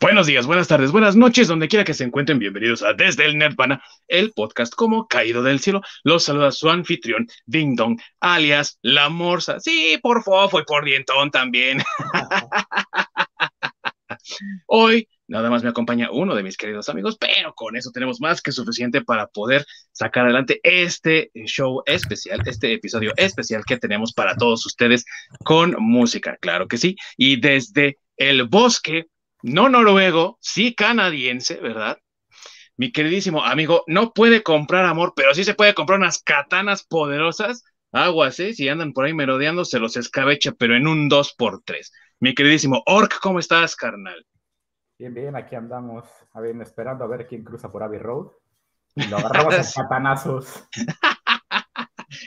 Buenos días, buenas tardes, buenas noches, donde quiera que se encuentren, bienvenidos a Desde el Nerdvana, el podcast como caído del cielo. Los saluda su anfitrión, Ding Dong, alias La Morsa. Sí, por fofo y por dientón también. Hoy nada más me acompaña uno de mis queridos amigos, pero con eso tenemos más que suficiente para poder sacar adelante este show especial, este episodio especial que tenemos para todos ustedes con música, claro que sí. Y desde el bosque no noruego, sí canadiense, ¿verdad? Mi queridísimo amigo, no puede comprar amor, pero sí se puede comprar unas katanas poderosas. Aguas, ¿eh? Si andan por ahí merodeando, se los escabecha, pero en un 2x3. Mi queridísimo Orc, ¿cómo estás, carnal? Bien, bien, aquí andamos, a ver, esperando a ver quién cruza por Abbey Road. Y lo agarramos a catanazos.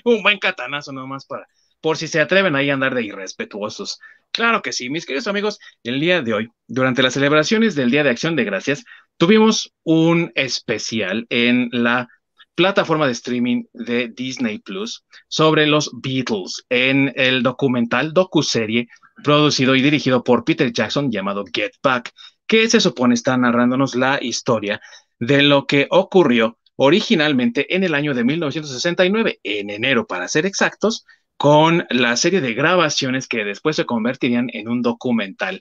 un buen catanazo nomás para, por si se atreven ahí a andar de irrespetuosos. Claro que sí, mis queridos amigos, el día de hoy, durante las celebraciones del Día de Acción de Gracias, tuvimos un especial en la plataforma de streaming de Disney Plus sobre los Beatles en el documental docuserie producido y dirigido por Peter Jackson llamado Get Back, que se supone está narrándonos la historia de lo que ocurrió originalmente en el año de 1969, en enero para ser exactos, con la serie de grabaciones que después se convertirían en un documental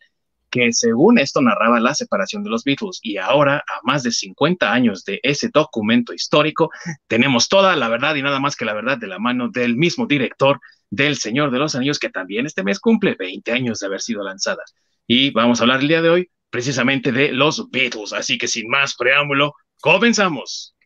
que según esto narraba la separación de los Beatles y ahora a más de 50 años de ese documento histórico tenemos toda la verdad y nada más que la verdad de la mano del mismo director del Señor de los Anillos que también este mes cumple 20 años de haber sido lanzada. Y vamos a hablar el día de hoy precisamente de los Beatles, así que sin más preámbulo, comenzamos.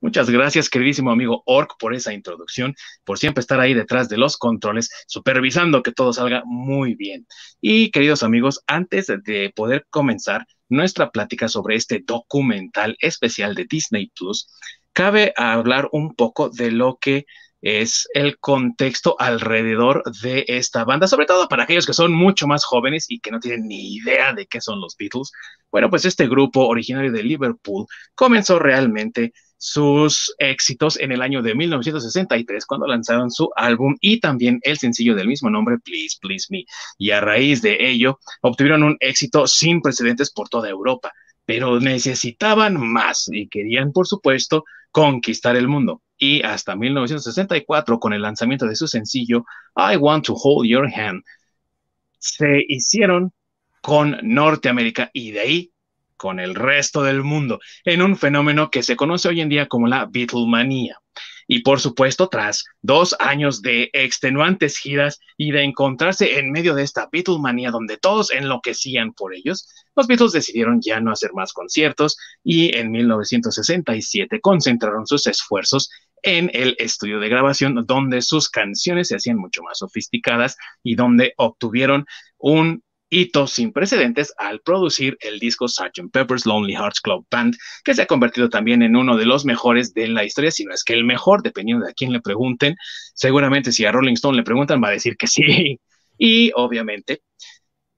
Muchas gracias, queridísimo amigo Orc, por esa introducción, por siempre estar ahí detrás de los controles, supervisando que todo salga muy bien. Y queridos amigos, antes de poder comenzar nuestra plática sobre este documental especial de Disney Plus, cabe hablar un poco de lo que es el contexto alrededor de esta banda, sobre todo para aquellos que son mucho más jóvenes y que no tienen ni idea de qué son los Beatles. Bueno, pues este grupo originario de Liverpool comenzó realmente sus éxitos en el año de 1963 cuando lanzaron su álbum y también el sencillo del mismo nombre, Please, Please Me. Y a raíz de ello obtuvieron un éxito sin precedentes por toda Europa, pero necesitaban más y querían, por supuesto, conquistar el mundo. Y hasta 1964, con el lanzamiento de su sencillo, I Want to Hold Your Hand, se hicieron con Norteamérica y de ahí con el resto del mundo, en un fenómeno que se conoce hoy en día como la Beatlemanía. Y por supuesto, tras dos años de extenuantes giras y de encontrarse en medio de esta Beatlemanía donde todos enloquecían por ellos, los Beatles decidieron ya no hacer más conciertos y en 1967 concentraron sus esfuerzos en el estudio de grabación donde sus canciones se hacían mucho más sofisticadas y donde obtuvieron un hito sin precedentes al producir el disco Sgt. Pepper's Lonely Hearts Club Band, que se ha convertido también en uno de los mejores de la historia, si no es que el mejor, dependiendo de a quién le pregunten. Seguramente si a Rolling Stone le preguntan, va a decir que sí. Y obviamente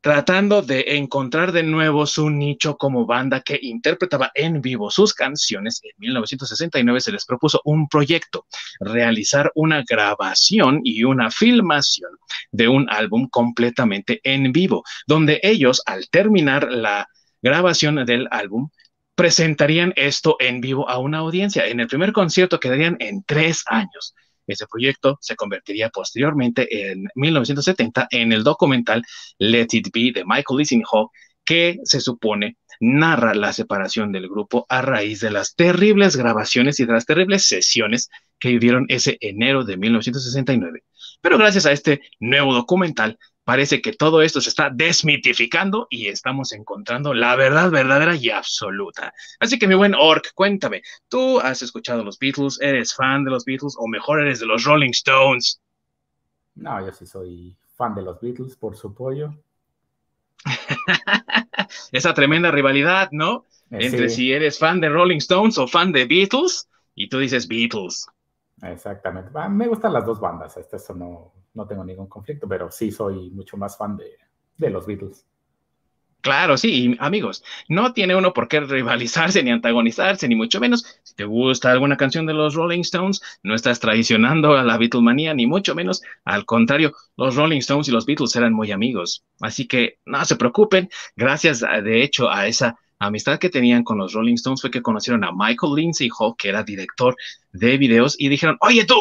tratando de encontrar de nuevo su nicho como banda que interpretaba en vivo sus canciones, en 1969 se les propuso un proyecto, realizar una grabación y una filmación de un álbum completamente en vivo, donde ellos al terminar la grabación del álbum presentarían esto en vivo a una audiencia. En el primer concierto quedarían en tres años. Ese proyecto se convertiría posteriormente en 1970 en el documental Let It Be de Michael Hawk, que se supone narra la separación del grupo a raíz de las terribles grabaciones y de las terribles sesiones que vivieron ese enero de 1969. Pero gracias a este nuevo documental parece que todo esto se está desmitificando y estamos encontrando la verdad verdadera y absoluta. Así que mi buen Orc, cuéntame, ¿tú has escuchado los Beatles? ¿Eres fan de los Beatles o mejor eres de los Rolling Stones? No, yo sí soy fan de los Beatles por su pollo. Esa tremenda rivalidad, ¿no? Eh, Entre si eres fan de Rolling Stones o fan de Beatles y tú dices Beatles. Exactamente. Me gustan las dos bandas, eso no, no tengo ningún conflicto, pero sí soy mucho más fan de, los Beatles. Claro, sí, amigos, no tiene uno por qué rivalizarse ni antagonizarse, ni mucho menos. Si te gusta alguna canción de los Rolling Stones, no estás traicionando a la Beatlemanía, ni mucho menos. Al contrario, los Rolling Stones y los Beatles eran muy amigos. Así que no se preocupen. Gracias, de hecho, a esa amistad que tenían con los Rolling Stones fue que conocieron a Michael Lindsay Hall, que era director de videos, y dijeron, oye tú,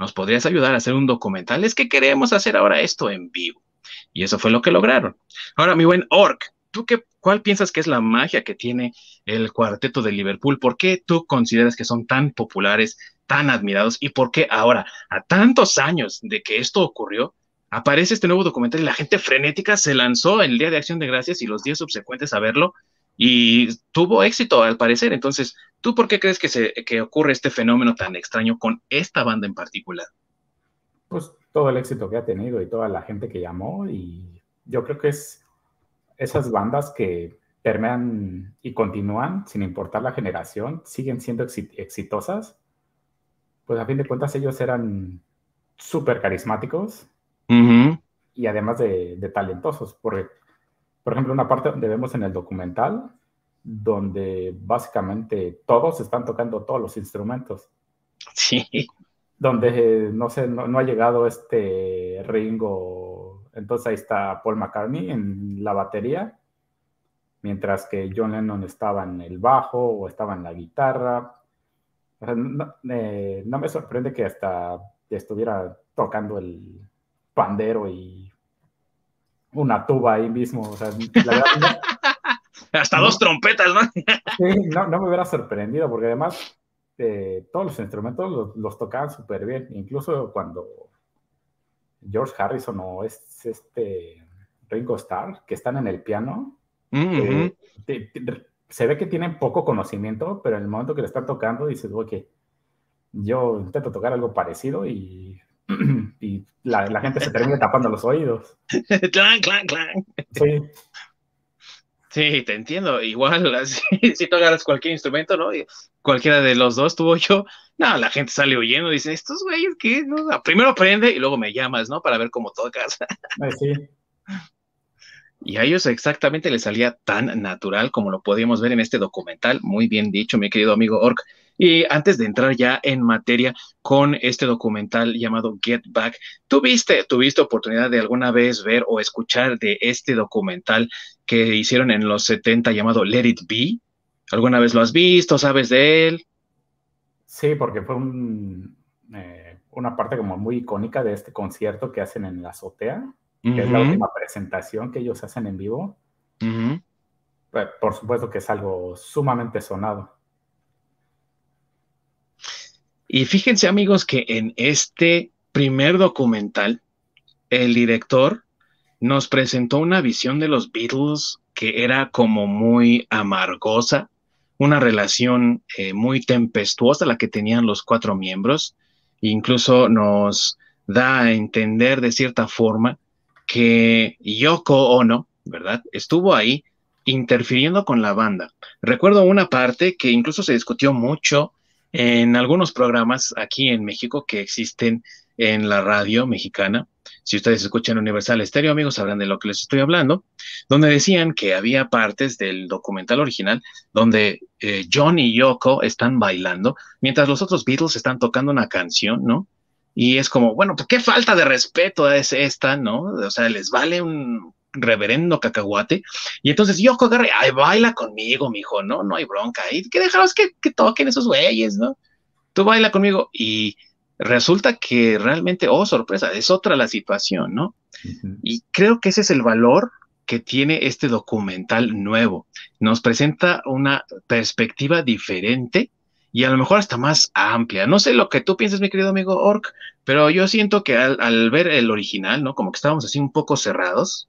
¿nos podrías ayudar a hacer un documental? Es que queremos hacer ahora esto en vivo. Y eso fue lo que lograron. Ahora, mi buen Orc, ¿tú qué, cuál piensas que es la magia que tiene el cuarteto de Liverpool? ¿Por qué tú consideras que son tan populares, tan admirados? ¿Y por qué ahora, a tantos años de que esto ocurrió, aparece este nuevo documental y la gente frenética se lanzó el Día de Acción de Gracias y los días subsecuentes a verlo y tuvo éxito al parecer. Entonces, ¿tú por qué crees que, se, que ocurre este fenómeno tan extraño con esta banda en particular? Pues todo el éxito que ha tenido y toda la gente que llamó y yo creo que es esas bandas que permean y continúan sin importar la generación, siguen siendo exitosas, pues a fin de cuentas ellos eran súper carismáticos y además de, de talentosos, porque por ejemplo, una parte donde vemos en el documental, donde básicamente todos están tocando todos los instrumentos. Sí. Donde, no sé, no, ha llegado este Ringo, entonces ahí está Paul McCartney en la batería, mientras que John Lennon estaba en el bajo o estaba en la guitarra. no, no me sorprende que hasta estuviera tocando el pandero y una tuba ahí mismo. O sea, Hasta dos trompetas, ¿no? sí, no, me hubiera sorprendido, porque además eh, todos los instrumentos los, tocaban súper bien. Incluso cuando George Harrison o es este Ringo Starr, que están en el piano, eh, se ve que tienen poco conocimiento, pero en el momento que le están tocando, dices, ok, yo intento tocar algo parecido y y la, gente se termina tapando los oídos. clan, clan, clan. Sí. Sí, te entiendo. Igual, si tú agarras cualquier instrumento, ¿no? Cualquiera de los dos tuvo yo, no, la gente sale huyendo, dice, estos güeyes, ¿qué? Primero aprende y luego me llamas, ¿no? Para ver cómo tocas. Sí. Y a ellos exactamente les salía tan natural como lo podíamos ver en este documental. Muy bien dicho, mi querido amigo Ork. Y antes de entrar ya en materia con este documental llamado Get Back, ¿tuviste, tuviste oportunidad de alguna vez ver o escuchar de este documental que hicieron en los 70 llamado Let It Be? ¿Alguna vez lo has visto? ¿Sabes de él? Sí, porque fue eh, una parte como muy icónica de este concierto que hacen en la azotea, que es la última presentación que ellos hacen en vivo. Pues, por supuesto que es algo sumamente sonado. Y fíjense amigos que en este primer documental, el director nos presentó una visión de los Beatles que era como muy amargosa, una relación eh, muy tempestuosa la que tenían los cuatro miembros. Incluso nos da a entender de cierta forma que Yoko Ono, ¿verdad? Estuvo ahí interfiriendo con la banda. Recuerdo una parte que incluso se discutió mucho en algunos programas aquí en México que existen en la radio mexicana. Si ustedes escuchan Universal Estéreo, amigos, sabrán de lo que les estoy hablando, donde decían que había partes del documental original donde eh, John y Yoko están bailando mientras los otros Beatles están tocando una canción, ¿no? Y es como, bueno, pues qué falta de respeto es esta, ¿no? O sea, les vale un reverendo cacahuate. Y entonces yo agarre, ay, baila conmigo, mijo, no, no hay bronca. Y que dejaros que, que toquen esos güeyes, ¿no? Tú baila conmigo. Y resulta que realmente, oh, sorpresa, es otra la situación, ¿no? Y creo que ese es el valor que tiene este documental nuevo. Nos presenta una perspectiva diferente y a lo mejor hasta más amplia. No sé lo que tú piensas, mi querido amigo Ork, pero yo siento que al, al, ver el original, ¿no? Como que estábamos así un poco cerrados,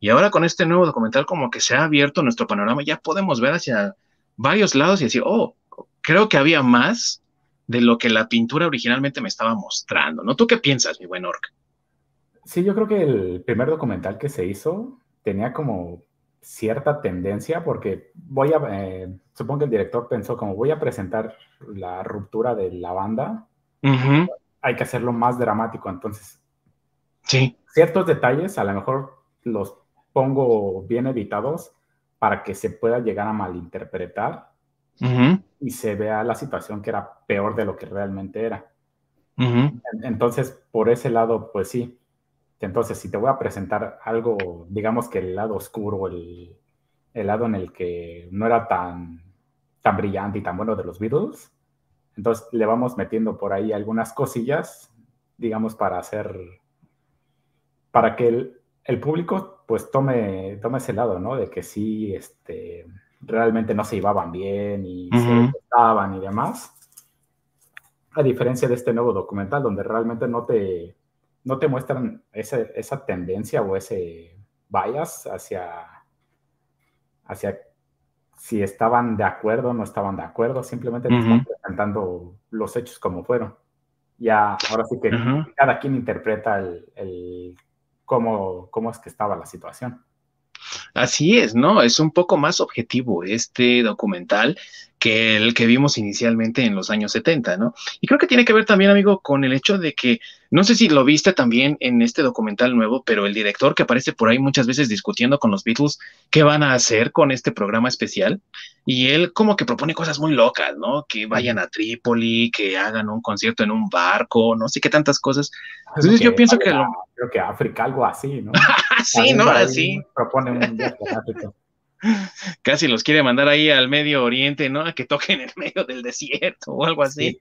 y ahora con este nuevo documental como que se ha abierto nuestro panorama, ya podemos ver hacia varios lados y decir, oh, creo que había más de lo que la pintura originalmente me estaba mostrando, ¿no? ¿Tú qué piensas, mi buen Orc? Sí, yo creo que el primer documental que se hizo tenía como cierta tendencia porque voy a, eh, supongo que el director pensó como voy a presentar la ruptura de la banda, hay que hacerlo más dramático, entonces sí. ciertos detalles a lo mejor los pongo bien editados, para que se pueda llegar a malinterpretar y se vea la situación que era peor de lo que realmente era. Entonces, por ese lado, pues sí. Entonces, si te voy a presentar algo, digamos que el lado oscuro, el, el lado en el que no era tan, tan brillante y tan bueno de los Beatles, entonces le vamos metiendo por ahí algunas cosillas, digamos, para hacer, para que el, el público pues tome, tome ese lado, ¿no? De que sí, este, realmente no se llevaban bien y se estaban y demás. A diferencia de este nuevo documental, donde realmente no te, no te muestran esa, tendencia o ese bias hacia, hacia si estaban de acuerdo o no estaban de acuerdo, simplemente te están presentando los hechos como fueron. Ya, ahora sí que cada quien interpreta el, cómo, cómo es que estaba la situación. Así es, ¿no? Es un poco más objetivo este documental que el que vimos inicialmente en los años 70, ¿no? Y creo que tiene que ver también, amigo, con el hecho de que, no sé si lo viste también en este documental nuevo, pero el director que aparece por ahí muchas veces discutiendo con los Beatles qué van a hacer con este programa especial, y él como que propone cosas muy locas, ¿no? Que vayan a Trípoli, que hagan un concierto en un barco, no sé qué tantas cosas. Entonces yo pienso que... Lo... Creo que África, algo así, ¿no? sí, ¿no? Así. Propone un viaje a África. Casi los quiere mandar ahí al Medio Oriente, ¿no? A que toquen en medio del desierto o algo así.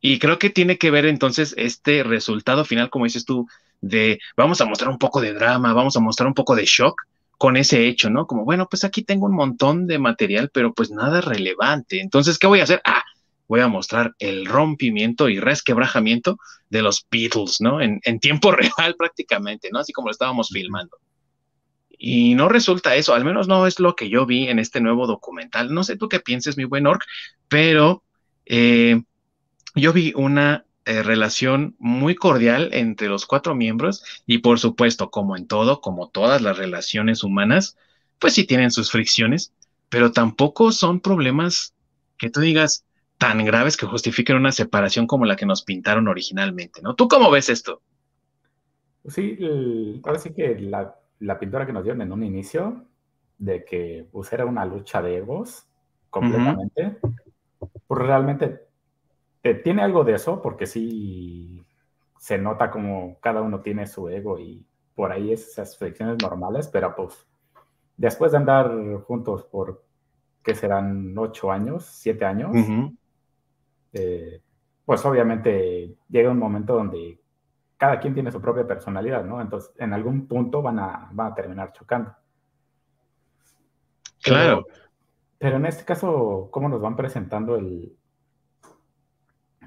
Y creo que tiene que ver entonces este resultado final, como dices tú, de vamos a mostrar un poco de drama, vamos a mostrar un poco de shock con ese hecho, ¿no? Como, bueno, pues aquí tengo un montón de material, pero pues nada relevante. Entonces, ¿qué voy a hacer? Ah, voy a mostrar el rompimiento y resquebrajamiento de los Beatles, ¿no? En, en tiempo real prácticamente, ¿no? Así como lo estábamos filmando. Y no resulta eso, al menos no es lo que yo vi en este nuevo documental. No sé tú qué pienses, mi buen Orc, pero eh, yo vi una eh, relación muy cordial entre los cuatro miembros y por supuesto, como en todo, como todas las relaciones humanas, pues sí tienen sus fricciones, pero tampoco son problemas que tú digas tan graves que justifiquen una separación como la que nos pintaron originalmente, ¿no? ¿Tú cómo ves esto? Sí, ahora sí que la la pintura que nos dieron en un inicio, de que pues, era una lucha de egos completamente, pues realmente tiene algo de eso, porque sí se nota como cada uno tiene su ego y por ahí esas fricciones normales, pero pues después de andar juntos por, ¿qué serán? ¿Ocho años? ¿Siete años? Eh, pues obviamente llega un momento donde cada quien tiene su propia personalidad, ¿no? Entonces, en algún punto van a, van a terminar chocando. Claro. Pero, en este caso, ¿cómo nos van presentando el,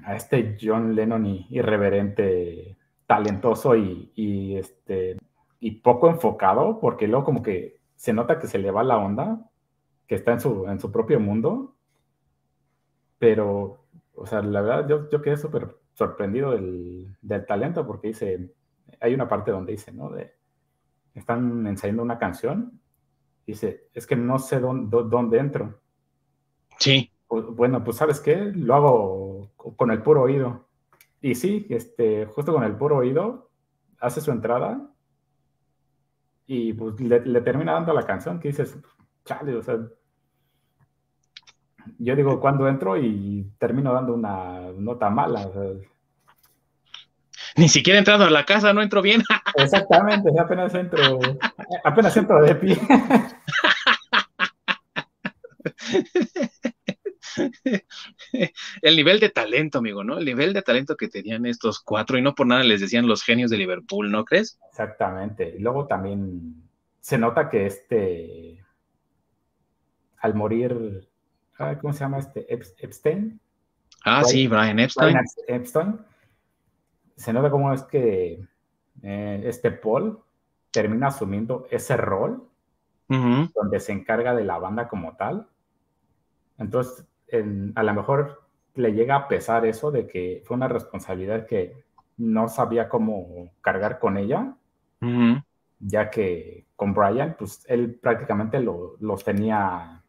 a este John Lennon irreverente, talentoso y, este, y poco enfocado? Porque luego como que se nota que se le va la onda, que está en su, en su propio mundo. Pero, o sea, la verdad, yo, yo quedé súper sorprendido del, talento porque dice, hay una parte donde dice, ¿no? De, están ensayando una canción, dice, es que no sé dónde, dónde entro. Sí. Bueno, pues sabes qué, lo hago con el puro oído. Y sí, este, justo con el puro oído, hace su entrada y pues le, termina dando la canción que dices, chale, o sea, yo digo cuando entro y termino dando una nota mala. Ni siquiera entrando a la casa, no entro bien. Exactamente, apenas entro, apenas entro de pie. El nivel de talento, amigo, ¿no? El nivel de talento que tenían estos cuatro y no por nada les decían los genios de Liverpool, ¿no crees? Exactamente. Y luego también se nota que este, al morir ¿cómo se llama este? Epstein. Ah, sí, Brian Epstein. Epstein. Se nota cómo es que eh, este Paul termina asumiendo ese rol donde se encarga de la banda como tal. Entonces, a lo mejor le llega a pesar eso de que fue una responsabilidad que no sabía cómo cargar con ella, ya que con Brian, pues él prácticamente los tenía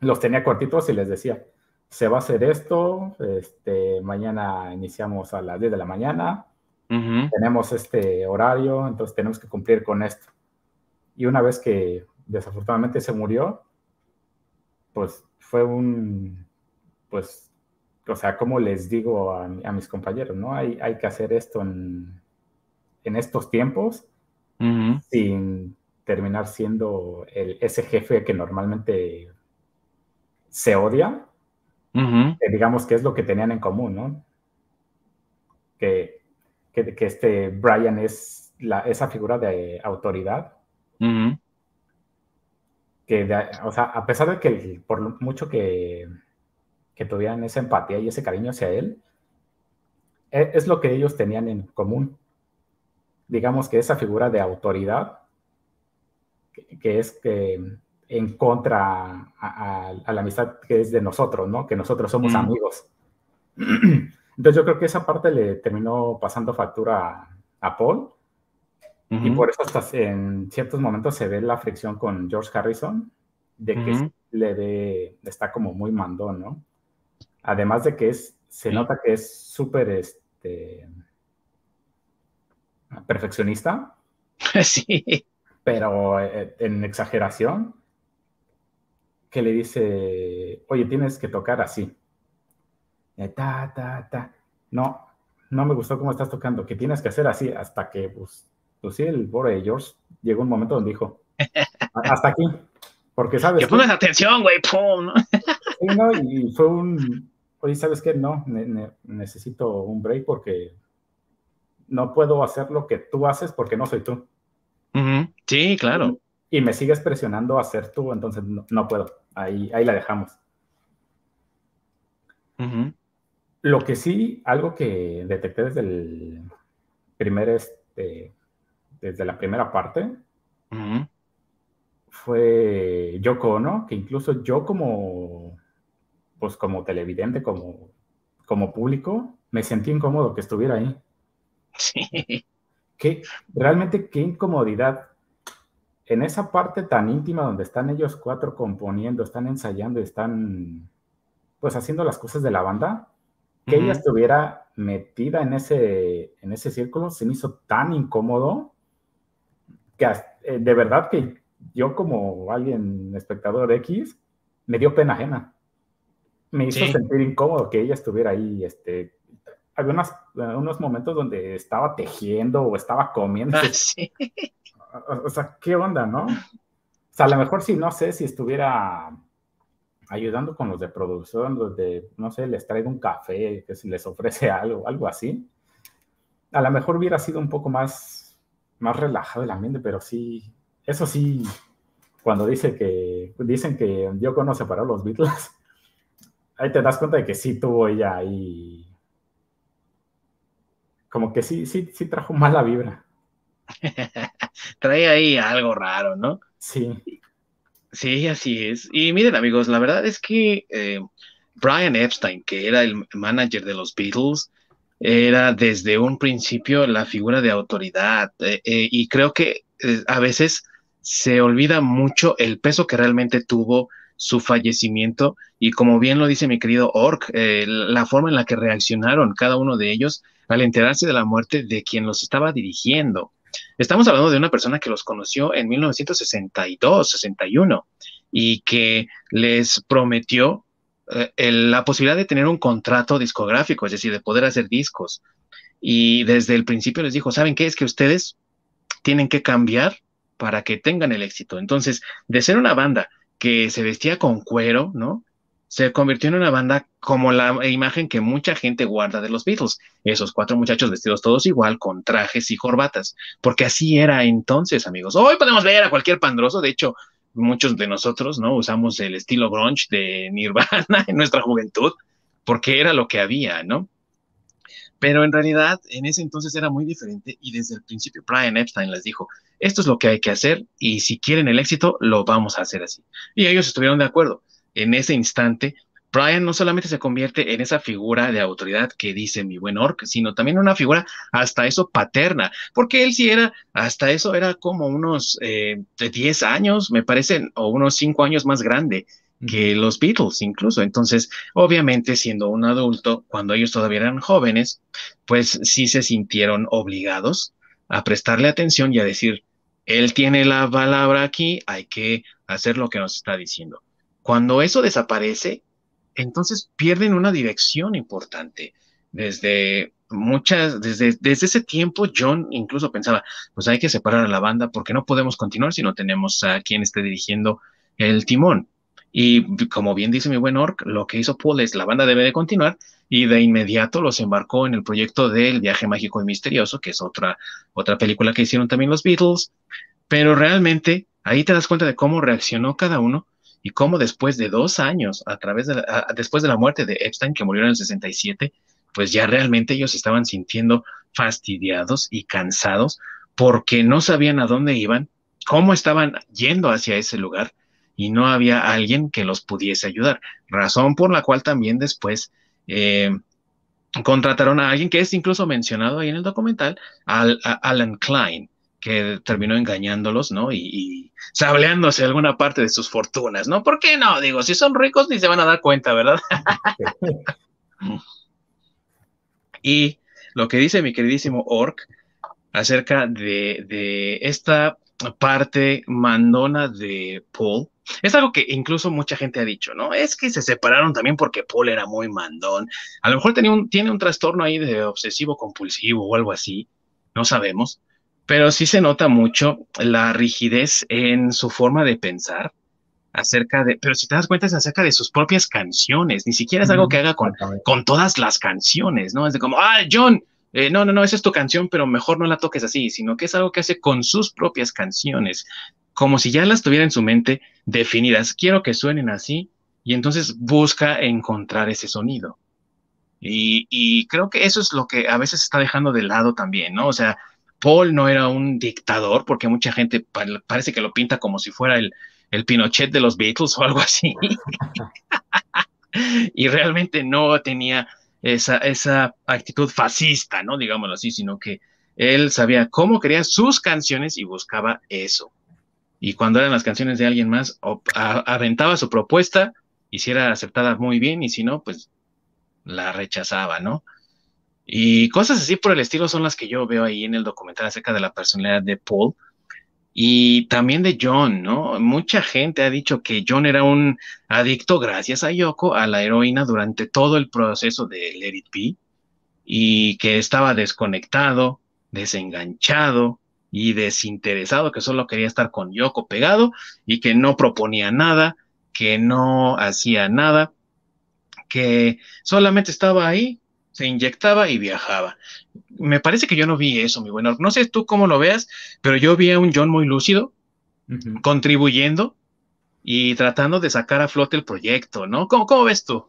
los tenía cortitos y les decía, se va a hacer esto, este, mañana iniciamos a las 10 de la mañana, tenemos este horario, entonces tenemos que cumplir con esto. Y una vez que desafortunadamente se murió, pues fue un, pues, o sea, como les digo a, mis compañeros, ¿no? Hay, hay que hacer esto en, en estos tiempos sin terminar siendo el, ese jefe que normalmente se odia, digamos que es lo que tenían en común, ¿no? Que, que, este Brian es la, esa figura de autoridad. Que, o sea, a pesar de que por mucho que, que tuvieran esa empatía y ese cariño hacia él, e, es, lo que ellos tenían en común. Digamos que esa figura de autoridad, que es que en contra a, la amistad que es de nosotros, ¿no? Que nosotros somos amigos. Entonces yo creo que esa parte le terminó pasando factura a, Paul. Y por eso hasta en ciertos momentos se ve la fricción con George Harrison, de que le ve, está como muy mandón, ¿no? Además de que es, se nota que es súper este, perfeccionista. Sí. Pero eh, en exageración que le dice, oye, tienes que tocar así. Ta, ta, ta. No, no me gustó cómo estás tocando, que tienes que hacer así, hasta que, pues, pues sí, el pobre de George llegó un momento donde dijo, hasta aquí, porque sabes... Que pones atención, güey, pum, ¿no? Y fue un, oye, ¿sabes qué? No, necesito un break porque no puedo hacer lo que tú haces porque no soy tú. Sí, claro. Y, me sigues presionando a ser tú, entonces no puedo ahí, ahí la dejamos. Lo que sí, algo que detecté desde el primer, este, desde la primera parte, fue Yoko Ono, que incluso yo como, pues como televidente, como, como público, me sentí incómodo que estuviera ahí. Sí. Que realmente qué incomodidad en esa parte tan íntima donde están ellos cuatro componiendo, están ensayando, están pues haciendo las cosas de la banda, que ella estuviera metida en ese, en ese círculo se me hizo tan incómodo que eh, de verdad que yo como alguien espectador X me dio pena ajena. Me hizo sentir incómodo que ella estuviera ahí. Este, había unos momentos donde estaba tejiendo o estaba comiendo. Ah, sí o sea, ¿qué onda, no? O sea, a lo mejor si no sé si estuviera ayudando con los de producción, los de, no sé, les traigo un café, que si les ofrece algo, algo así. A lo mejor hubiera sido un poco más, más relajado el ambiente, pero sí, eso sí, cuando dice que, dicen que yo conozco para los Beatles, ahí te das cuenta de que sí tuvo ella ahí, como que sí, sí, sí trajo mala vibra. trae ahí algo raro, ¿no? Sí. Sí, así es. Y miren, amigos, la verdad es que eh, Brian Epstein, que era el manager de los Beatles, era desde un principio la figura de autoridad. Eh, eh, y creo que a veces se olvida mucho el peso que realmente tuvo su fallecimiento y como bien lo dice mi querido Ork, la forma en la que reaccionaron cada uno de ellos al enterarse de la muerte de quien los estaba dirigiendo. Estamos hablando de una persona que los conoció en 1962, 61 y que les prometió eh, la posibilidad de tener un contrato discográfico, es decir, de poder hacer discos. Y desde el principio les dijo, ¿saben qué? Es que ustedes tienen que cambiar para que tengan el éxito. Entonces, de ser una banda que se vestía con cuero, ¿no? Se convirtió en una banda como la imagen que mucha gente guarda de los Beatles, esos cuatro muchachos vestidos todos igual, con trajes y corbatas, porque así era entonces, amigos. Hoy podemos ver a cualquier pandroso, de hecho, muchos de nosotros, ¿no? Usamos el estilo grunge de Nirvana en nuestra juventud, porque era lo que había, ¿no? Pero en realidad, en ese entonces era muy diferente y desde el principio Brian Epstein les dijo, esto es lo que hay que hacer y si quieren el éxito, lo vamos a hacer así. Y ellos estuvieron de acuerdo en ese instante, Brian no solamente se convierte en esa figura de autoridad que dice mi buen Orc, sino también una figura hasta eso paterna, porque él sí era, hasta eso era como unos eh, 10 años, me parece, o unos 5 años más grande que los Beatles incluso. Entonces, obviamente, siendo un adulto, cuando ellos todavía eran jóvenes, pues sí se sintieron obligados a prestarle atención y a decir, él tiene la palabra aquí, hay que hacer lo que nos está diciendo. Cuando eso desaparece, entonces pierden una dirección importante. Desde muchas, desde, desde ese tiempo, John incluso pensaba, pues hay que separar a la banda porque no podemos continuar si no tenemos a quien esté dirigiendo el timón. Y como bien dice mi buen Orc, lo que hizo Paul es la banda debe de continuar y de inmediato los embarcó en el proyecto del viaje mágico y misterioso, que es otra, otra película que hicieron también los Beatles. Pero realmente ahí te das cuenta de cómo reaccionó cada uno y cómo después de dos años, a través de la, después de la muerte de Epstein, que murió en el 67, pues ya realmente ellos estaban sintiendo fastidiados y cansados porque no sabían a dónde iban, cómo estaban yendo hacia ese lugar y no había alguien que los pudiese ayudar. Razón por la cual también después eh, contrataron a alguien que es incluso mencionado ahí en el documental, al, a Alan Klein, que terminó engañándolos, ¿no? Y, y, sableándose alguna parte de sus fortunas, ¿no? ¿Por qué no? Digo, si son ricos ni se van a dar cuenta, ¿verdad? y lo que dice mi queridísimo Orc acerca de, de esta parte mandona de Paul, es algo que incluso mucha gente ha dicho, ¿no? Es que se separaron también porque Paul era muy mandón. A lo mejor tenía un, tiene un trastorno ahí de obsesivo compulsivo o algo así, no sabemos pero sí se nota mucho la rigidez en su forma de pensar acerca de, pero si te das cuenta es acerca de sus propias canciones, ni siquiera es algo que haga con, con todas las canciones, ¿no? Es de como, ah, John, eh, no, no, no, esa es tu canción, pero mejor no la toques así, sino que es algo que hace con sus propias canciones, como si ya las tuviera en su mente definidas, quiero que suenen así, y entonces busca encontrar ese sonido. Y, y creo que eso es lo que a veces está dejando de lado también, ¿no? O sea, Paul no era un dictador, porque mucha gente parece que lo pinta como si fuera el, el Pinochet de los Beatles o algo así. y realmente no tenía esa, esa actitud fascista, ¿no? Digámoslo así, sino que él sabía cómo quería sus canciones y buscaba eso. Y cuando eran las canciones de alguien más, aventaba su propuesta y si era aceptada muy bien y si no, pues la rechazaba, ¿no? Y cosas así por el estilo son las que yo veo ahí en el documental acerca de la personalidad de Paul y también de John, ¿no? Mucha gente ha dicho que John era un adicto gracias a Yoko a la heroína durante todo el proceso de Let It y que estaba desconectado, desenganchado y desinteresado, que solo quería estar con Yoko pegado y que no proponía nada, que no hacía nada, que solamente estaba ahí se inyectaba y viajaba. Me parece que yo no vi eso, mi bueno. No sé tú cómo lo veas, pero yo vi a un John muy lúcido, contribuyendo y tratando de sacar a flote el proyecto, ¿no? ¿Cómo, cómo ves tú?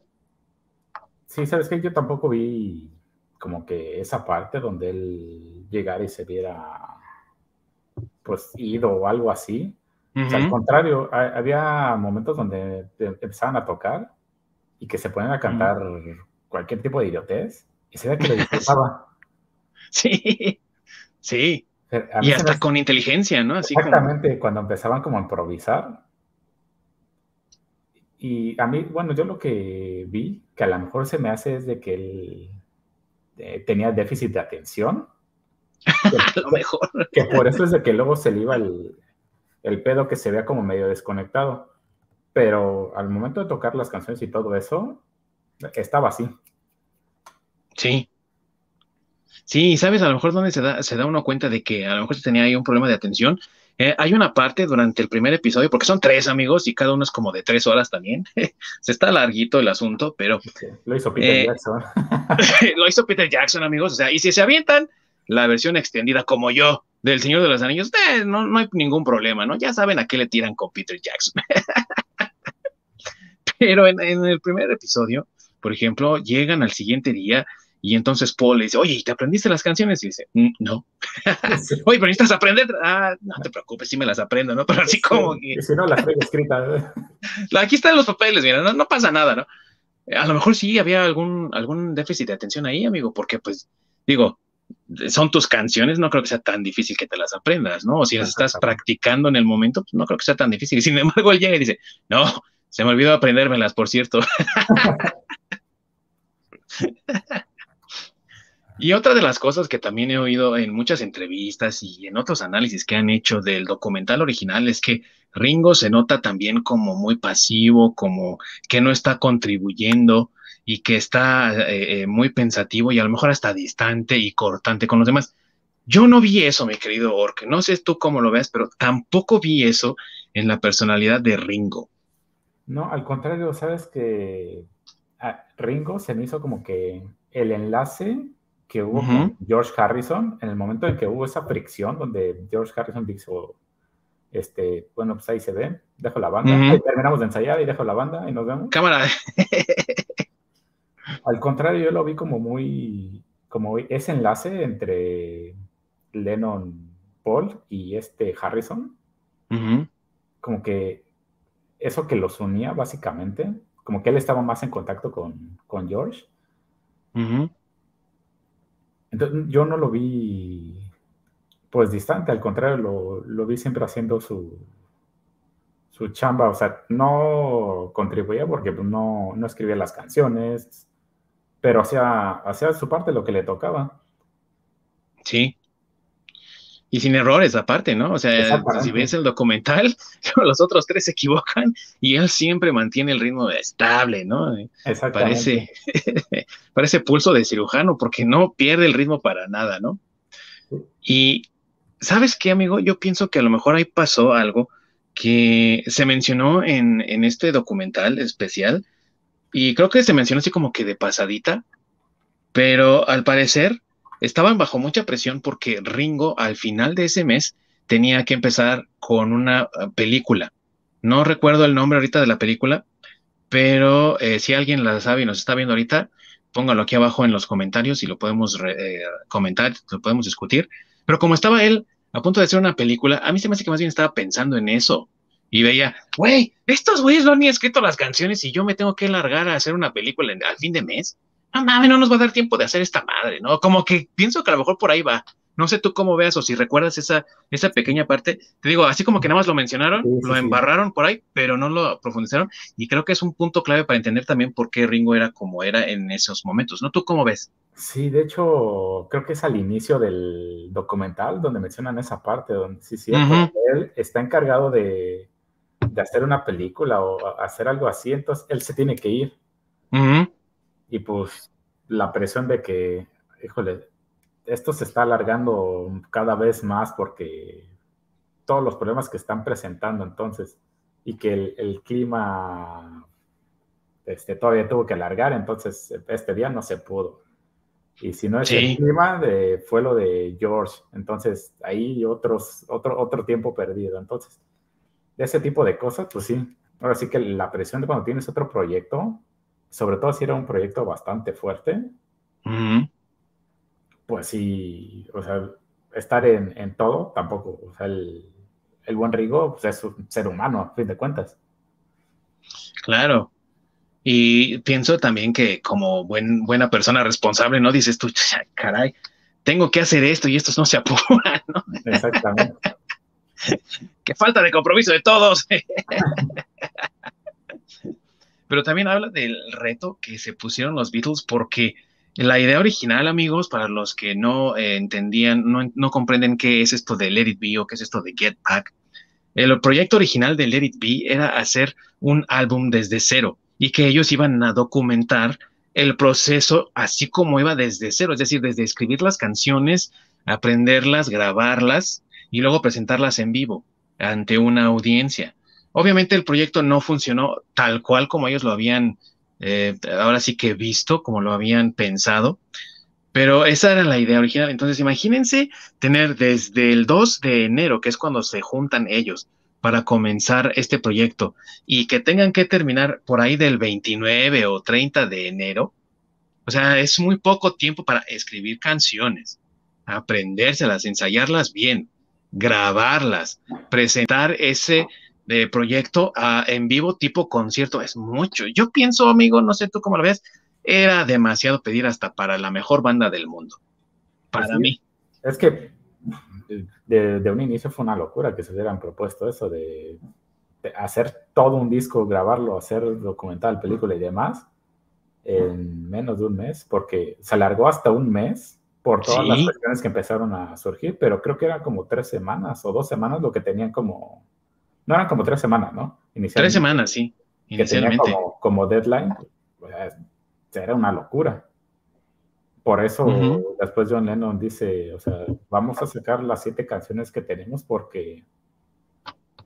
Sí, sabes que yo tampoco vi como que esa parte donde él llegara y se viera pues ido o algo así. al contrario, había momentos donde empezaban a tocar y que se ponen a cantar cualquier tipo de idiotez y se ve que lo disfrutaba. sí, sí. Y hasta con inteligencia, ¿no? Así exactamente, cuando empezaban como a improvisar. Y a mí, bueno, yo lo que vi, que a lo mejor se me hace es de que él eh, tenía déficit de atención. a lo mejor. Que por eso es de que luego se le iba el, el pedo que se vea como medio desconectado. Pero al momento de tocar las canciones y todo eso, estaba así. Sí. Sí, ¿sabes? A lo mejor donde se da, se da uno cuenta de que a lo mejor se tenía ahí un problema de atención. Eh, hay una parte durante el primer episodio, porque son tres amigos y cada uno es como de tres horas también. se está larguito el asunto, pero. lo hizo Peter eh, Jackson. lo hizo Peter Jackson, amigos. O sea, y si se avientan la versión extendida como yo del Señor de los Anillos, eh, no, no hay ningún problema, ¿no? Ya saben a qué le tiran con Peter Jackson. pero en, en el primer episodio, por ejemplo, llegan al siguiente día y entonces Paul le dice, oye, ¿te aprendiste las canciones? Y dice, mm, no. oye, pero necesitas aprender. Ah, no te preocupes, sí me las aprendo, ¿no? Pero así como que... Si no, las traigo escritas. Aquí están los papeles, mira, no, no, pasa nada, ¿no? A lo mejor sí había algún, algún déficit de atención ahí, amigo, porque pues, digo, son tus canciones, no creo que sea tan difícil que te las aprendas, ¿no? O si las estás practicando en el momento, pues no creo que sea tan difícil. Y sin embargo, él llega y dice, no, se me olvidó aprendérmelas, por cierto. Y otra de las cosas que también he oído en muchas entrevistas y en otros análisis que han hecho del documental original es que Ringo se nota también como muy pasivo, como que no está contribuyendo y que está eh, eh, muy pensativo y a lo mejor hasta distante y cortante con los demás. Yo no vi eso, mi querido Ork. No sé tú cómo lo ves, pero tampoco vi eso en la personalidad de Ringo. No, al contrario, sabes que Ringo se me hizo como que el enlace que hubo con George Harrison, en el momento en que hubo esa fricción donde George Harrison dijo, este, bueno, pues ahí se ve, dejo la banda, terminamos de ensayar y dejo la banda y nos vemos. Cámara. Al contrario, yo lo vi como muy, como ese enlace entre Lennon, Paul y este Harrison, como que eso que los unía básicamente, como que él estaba más en contacto con, con George. Entonces yo no lo vi pues distante, al contrario, lo, vi siempre haciendo su, su chamba, o sea, no contribuía porque pues, no, no escribía las canciones, pero hacía, hacía su parte lo que le tocaba. Sí, y sin errores aparte, ¿no? O sea, si ves el documental, los otros tres se equivocan y él siempre mantiene el ritmo estable, ¿no? Parece, parece pulso de cirujano porque no pierde el ritmo para nada, ¿no? Y ¿sabes qué, amigo? Yo pienso que a lo mejor ahí pasó algo que se mencionó en, en este documental especial y creo que se mencionó así como que de pasadita, pero al parecer estaban bajo mucha presión porque Ringo al final de ese mes tenía que empezar con una eh, película. No recuerdo el nombre ahorita de la película, pero eh, si alguien la sabe y nos está viendo ahorita, póngalo aquí abajo en los comentarios y lo podemos eh, comentar, lo podemos discutir. Pero como estaba él a punto de hacer una película, a mí se me hace que más bien estaba pensando en eso y veía, güey, estos güeyes no han ni escrito las canciones y yo me tengo que largar a hacer una película al fin de mes no mames, no nos va a dar tiempo de hacer esta madre, ¿no? Como que pienso que a lo mejor por ahí va. No sé tú cómo veas o si recuerdas esa, esa pequeña parte. Te digo, así como que nada más lo mencionaron, lo embarraron por ahí, pero no lo profundizaron. Y creo que es un punto clave para entender también por qué Ringo era como era en esos momentos, ¿no? ¿Tú cómo ves? Sí, de hecho, creo que es al inicio del documental donde mencionan esa parte, donde sí, sí, él está encargado de, de, hacer una película o hacer algo así, entonces él se tiene que ir. Y pues la presión de que, híjole, esto se está alargando cada vez más porque todos los problemas que están presentando entonces y que el, clima este, todavía tuvo que alargar, entonces este día no se pudo. Y si no es el clima, de, fue lo de George. Entonces, ahí otros, otro, otro tiempo perdido. Entonces, de ese tipo de cosas, pues sí. Ahora sí que la presión de cuando tienes otro proyecto, sobre todo si era un proyecto bastante fuerte, pues sí, o sea, estar en, todo tampoco, o sea, el, buen Rigo pues es un ser humano, a fin de cuentas. Claro. Y pienso también que como buen, buena persona responsable, ¿no? Dices tú, caray, tengo que hacer esto y estos no se apuran, ¿no? Exactamente. Qué falta de compromiso de todos. pero también habla del reto que se pusieron los Beatles porque la idea original, amigos, para los que no eh, entendían, no, comprenden qué es esto de Let It Be o qué es esto de Get Back, el proyecto original de Let It Be era hacer un álbum desde cero y que ellos iban a documentar el proceso así como iba desde cero, es decir, desde escribir las canciones, aprenderlas, grabarlas y luego presentarlas en vivo ante una audiencia. Obviamente el proyecto no funcionó tal cual como ellos lo habían, eh, ahora sí que visto, como lo habían pensado, pero esa era la idea original. Entonces imagínense tener desde el 2 de enero, que es cuando se juntan ellos para comenzar este proyecto, y que tengan que terminar por ahí del 29 o 30 de enero. O sea, es muy poco tiempo para escribir canciones, aprendérselas, ensayarlas bien, grabarlas, presentar ese de proyecto a, en vivo tipo concierto es mucho. Yo pienso, amigo, no sé tú cómo lo ves, era demasiado pedir hasta para la mejor banda del mundo. Para mí. Es que de, un inicio fue una locura que se hubieran propuesto eso de, hacer todo un disco, grabarlo, hacer documental, película y demás en menos de un mes, porque se alargó hasta un mes por todas las cuestiones que empezaron a surgir, pero creo que eran como tres semanas o dos semanas lo que tenían como, no eran como tres semanas, ¿no? Tres semanas, sí, inicialmente. como, deadline, pues, era una locura. Por eso después John Lennon dice, o sea, vamos a sacar las siete canciones que tenemos porque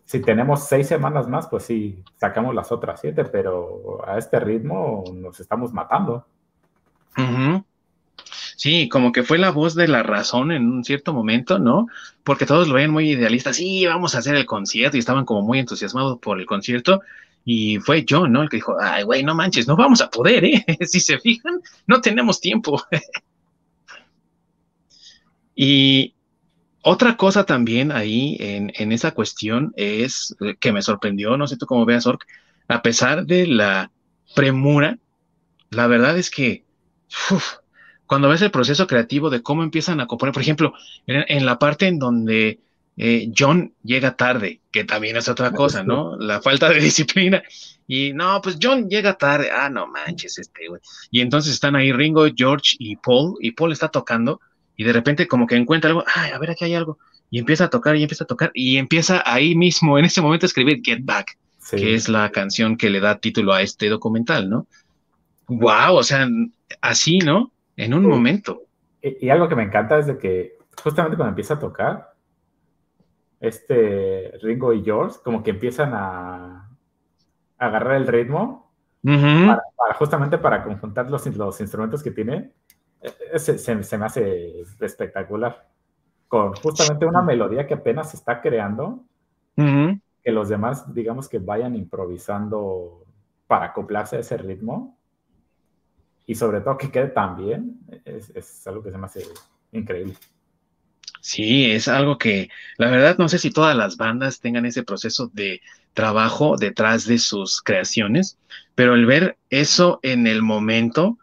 si tenemos seis semanas más, pues sí, sacamos las otras siete, pero a este ritmo nos estamos matando. Sí, como que fue la voz de la razón en un cierto momento, ¿no? Porque todos lo ven muy idealista, sí, vamos a hacer el concierto y estaban como muy entusiasmados por el concierto. Y fue John, ¿no? El que dijo, ay, güey, no manches, no vamos a poder, ¿eh? si se fijan, no tenemos tiempo. y otra cosa también ahí en, en, esa cuestión es que me sorprendió, no sé tú cómo veas, Ork, a pesar de la premura, la verdad es que cuando ves el proceso creativo de cómo empiezan a componer, por ejemplo, en, la parte en donde eh, John llega tarde, que también es otra cosa, ¿no? La falta de disciplina. Y no, pues John llega tarde. Ah, no manches, este, güey. Y entonces están ahí Ringo, George y Paul, y Paul está tocando, y de repente como que encuentra algo, ay, a ver, aquí hay algo. Y empieza a tocar y empieza a tocar, y empieza ahí mismo, en ese momento, a escribir Get Back, que es la canción que le da título a este documental, ¿no? Wow, o sea, así, ¿no? En un momento. Y, algo que me encanta es de que justamente cuando empieza a tocar, este Ringo y George como que empiezan a, agarrar el ritmo para, justamente para conjuntar los, los instrumentos que tiene. E, e, se, se, me hace espectacular. Con justamente una melodía que apenas se está creando, que los demás, digamos que vayan improvisando para acoplarse a ese ritmo y sobre todo que quede tan bien, es, algo que se me hace increíble. Sí, es algo que la verdad no sé si todas las bandas tengan ese proceso de trabajo detrás de sus creaciones, pero el ver eso en el momento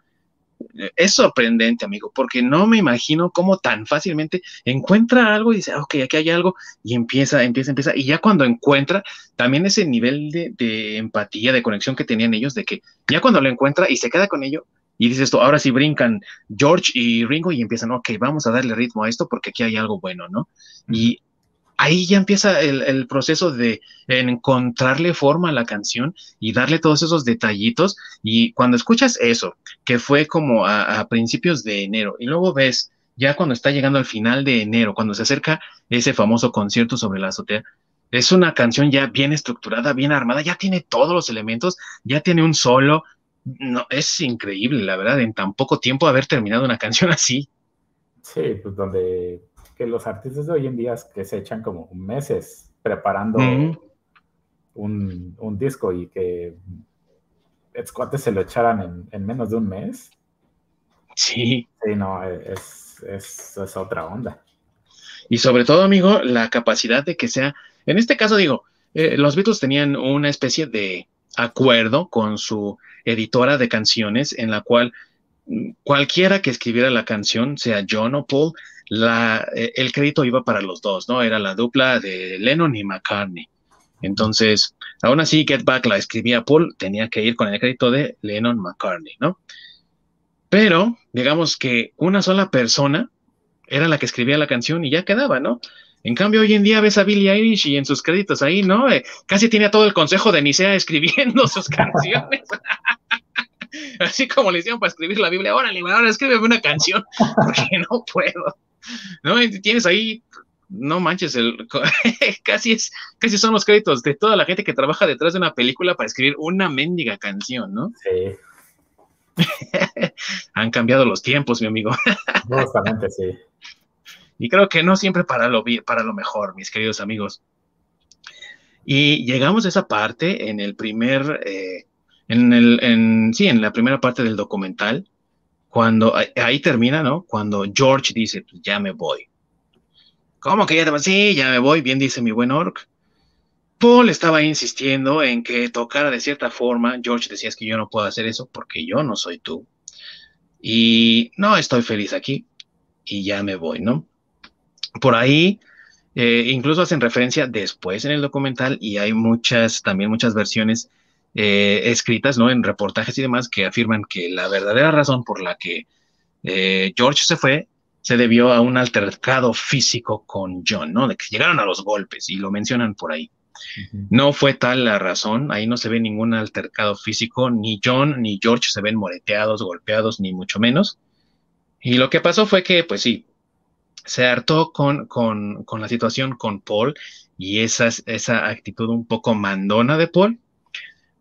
eh, es sorprendente, amigo, porque no me imagino cómo tan fácilmente encuentra algo y dice, ah, ok, aquí hay algo, y empieza, empieza, empieza, y ya cuando encuentra, también ese nivel de, de empatía, de conexión que tenían ellos, de que ya cuando lo encuentra y se queda con ello, y dices esto, ahora sí brincan George y Ringo y empiezan, ok, vamos a darle ritmo a esto porque aquí hay algo bueno, ¿no? Y ahí ya empieza el, proceso de encontrarle forma a la canción y darle todos esos detallitos. Y cuando escuchas eso, que fue como a, principios de enero, y luego ves ya cuando está llegando al final de enero, cuando se acerca ese famoso concierto sobre la azotea, es una canción ya bien estructurada, bien armada, ya tiene todos los elementos, ya tiene un solo, no, es increíble, la verdad, en tan poco tiempo haber terminado una canción así. Sí, pues donde que los artistas de hoy en día que se echan como meses preparando un, disco y que Escuates se lo echaran en, menos de un mes. Sí. Sí, no, es, es, otra onda. Y sobre todo, amigo, la capacidad de que sea, en este caso digo, eh, los Beatles tenían una especie de acuerdo con su editora de canciones en la cual mm, cualquiera que escribiera la canción, sea John o Paul, eh, el crédito iba para los dos, ¿no? Era la dupla de Lennon y McCartney. Entonces, aún así, Get Back la escribía Paul, tenía que ir con el crédito de Lennon McCartney, ¿no? Pero, digamos que una sola persona era la que escribía la canción y ya quedaba, ¿no? En cambio, hoy en día ves a Billie Eilish y en sus créditos ahí, ¿no? Eh, casi tiene a todo el consejo de Nicea escribiendo sus canciones. Así como le hicieron para escribir la Biblia, órale, ahora escríbeme una canción, porque no puedo. ¿No? Tienes ahí, no manches, el, casi, es, casi son los créditos de toda la gente que trabaja detrás de una película para escribir una mendiga canción, ¿no? Sí. Han cambiado los tiempos, mi amigo. Justamente, sí. Y creo que no siempre para lo, para lo mejor, mis queridos amigos. Y llegamos a esa parte en el primer, eh, en el, sí, en la primera parte del documental, cuando ahí termina, ¿no? Cuando George dice, pues ya me voy. ¿Cómo que ya te vas? Sí, ya me voy, bien dice mi buen Orc. Paul estaba insistiendo en que tocara de cierta forma. George decía, es que yo no puedo hacer eso porque yo no soy tú. Y no estoy feliz aquí y ya me voy, ¿no? Por ahí eh, incluso hacen referencia después en el documental y hay muchas, también muchas versiones eh, escritas, ¿no? En reportajes y demás que afirman que la verdadera razón por la que eh, George se fue se debió a un altercado físico con John, ¿no? De que llegaron a los golpes y lo mencionan por ahí. No fue tal la razón, ahí no se ve ningún altercado físico, ni John ni George se ven moreteados, golpeados, ni mucho menos. Y lo que pasó fue que, pues sí, se hartó con, con, con la situación con Paul y esa, esa actitud un poco mandona de Paul.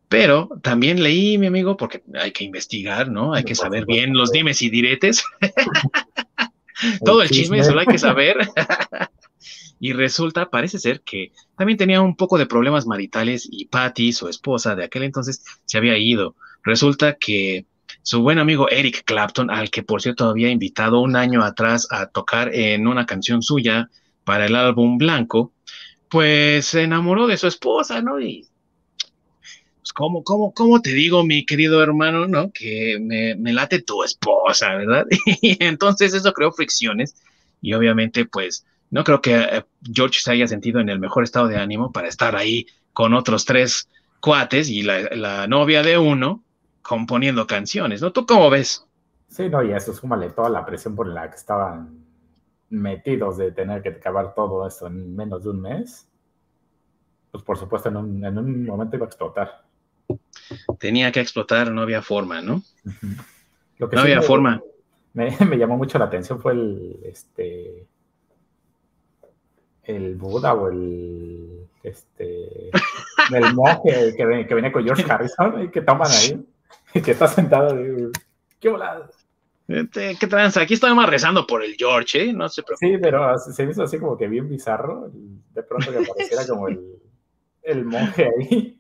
Pero también leí, mi amigo, porque hay que investigar, ¿no? Hay que saber bien los dimes y diretes. Todo el chisme, eso lo hay que saber. y resulta, parece ser que también tenía un poco de problemas maritales y Patty, su esposa de aquel entonces, se había ido. Resulta que su buen amigo Eric Clapton, al que por cierto había invitado un año atrás a tocar en una canción suya para el álbum Blanco, pues se enamoró de su esposa, ¿no? Y pues, ¿cómo, cómo, cómo te digo, mi querido hermano, ¿no? Que me, late tu esposa, ¿verdad? y entonces eso creó fricciones y obviamente, pues, no creo que eh, George se haya sentido en el mejor estado de ánimo para estar ahí con otros tres cuates y la novia de uno, componiendo canciones, ¿no? ¿Tú cómo ves? Sí, no, y eso súmale toda la presión por la que estaban metidos de tener que acabar todo esto en menos de un mes. Pues por supuesto en un, en un momento iba a explotar. Tenía que explotar, no había forma, ¿no? Lo que no había forma. Me, me, llamó mucho la atención fue el, este, el Buda o el, este, el monje que, que, viene con George Harrison y que toman ahí. que está sentado qué volada. Este, ¿Qué tranza? Aquí estamos rezando por el George, ¿eh? No se preocupe. Sí, pero se hizo así como que bien bizarro. De pronto que apareciera como el, el monje ahí.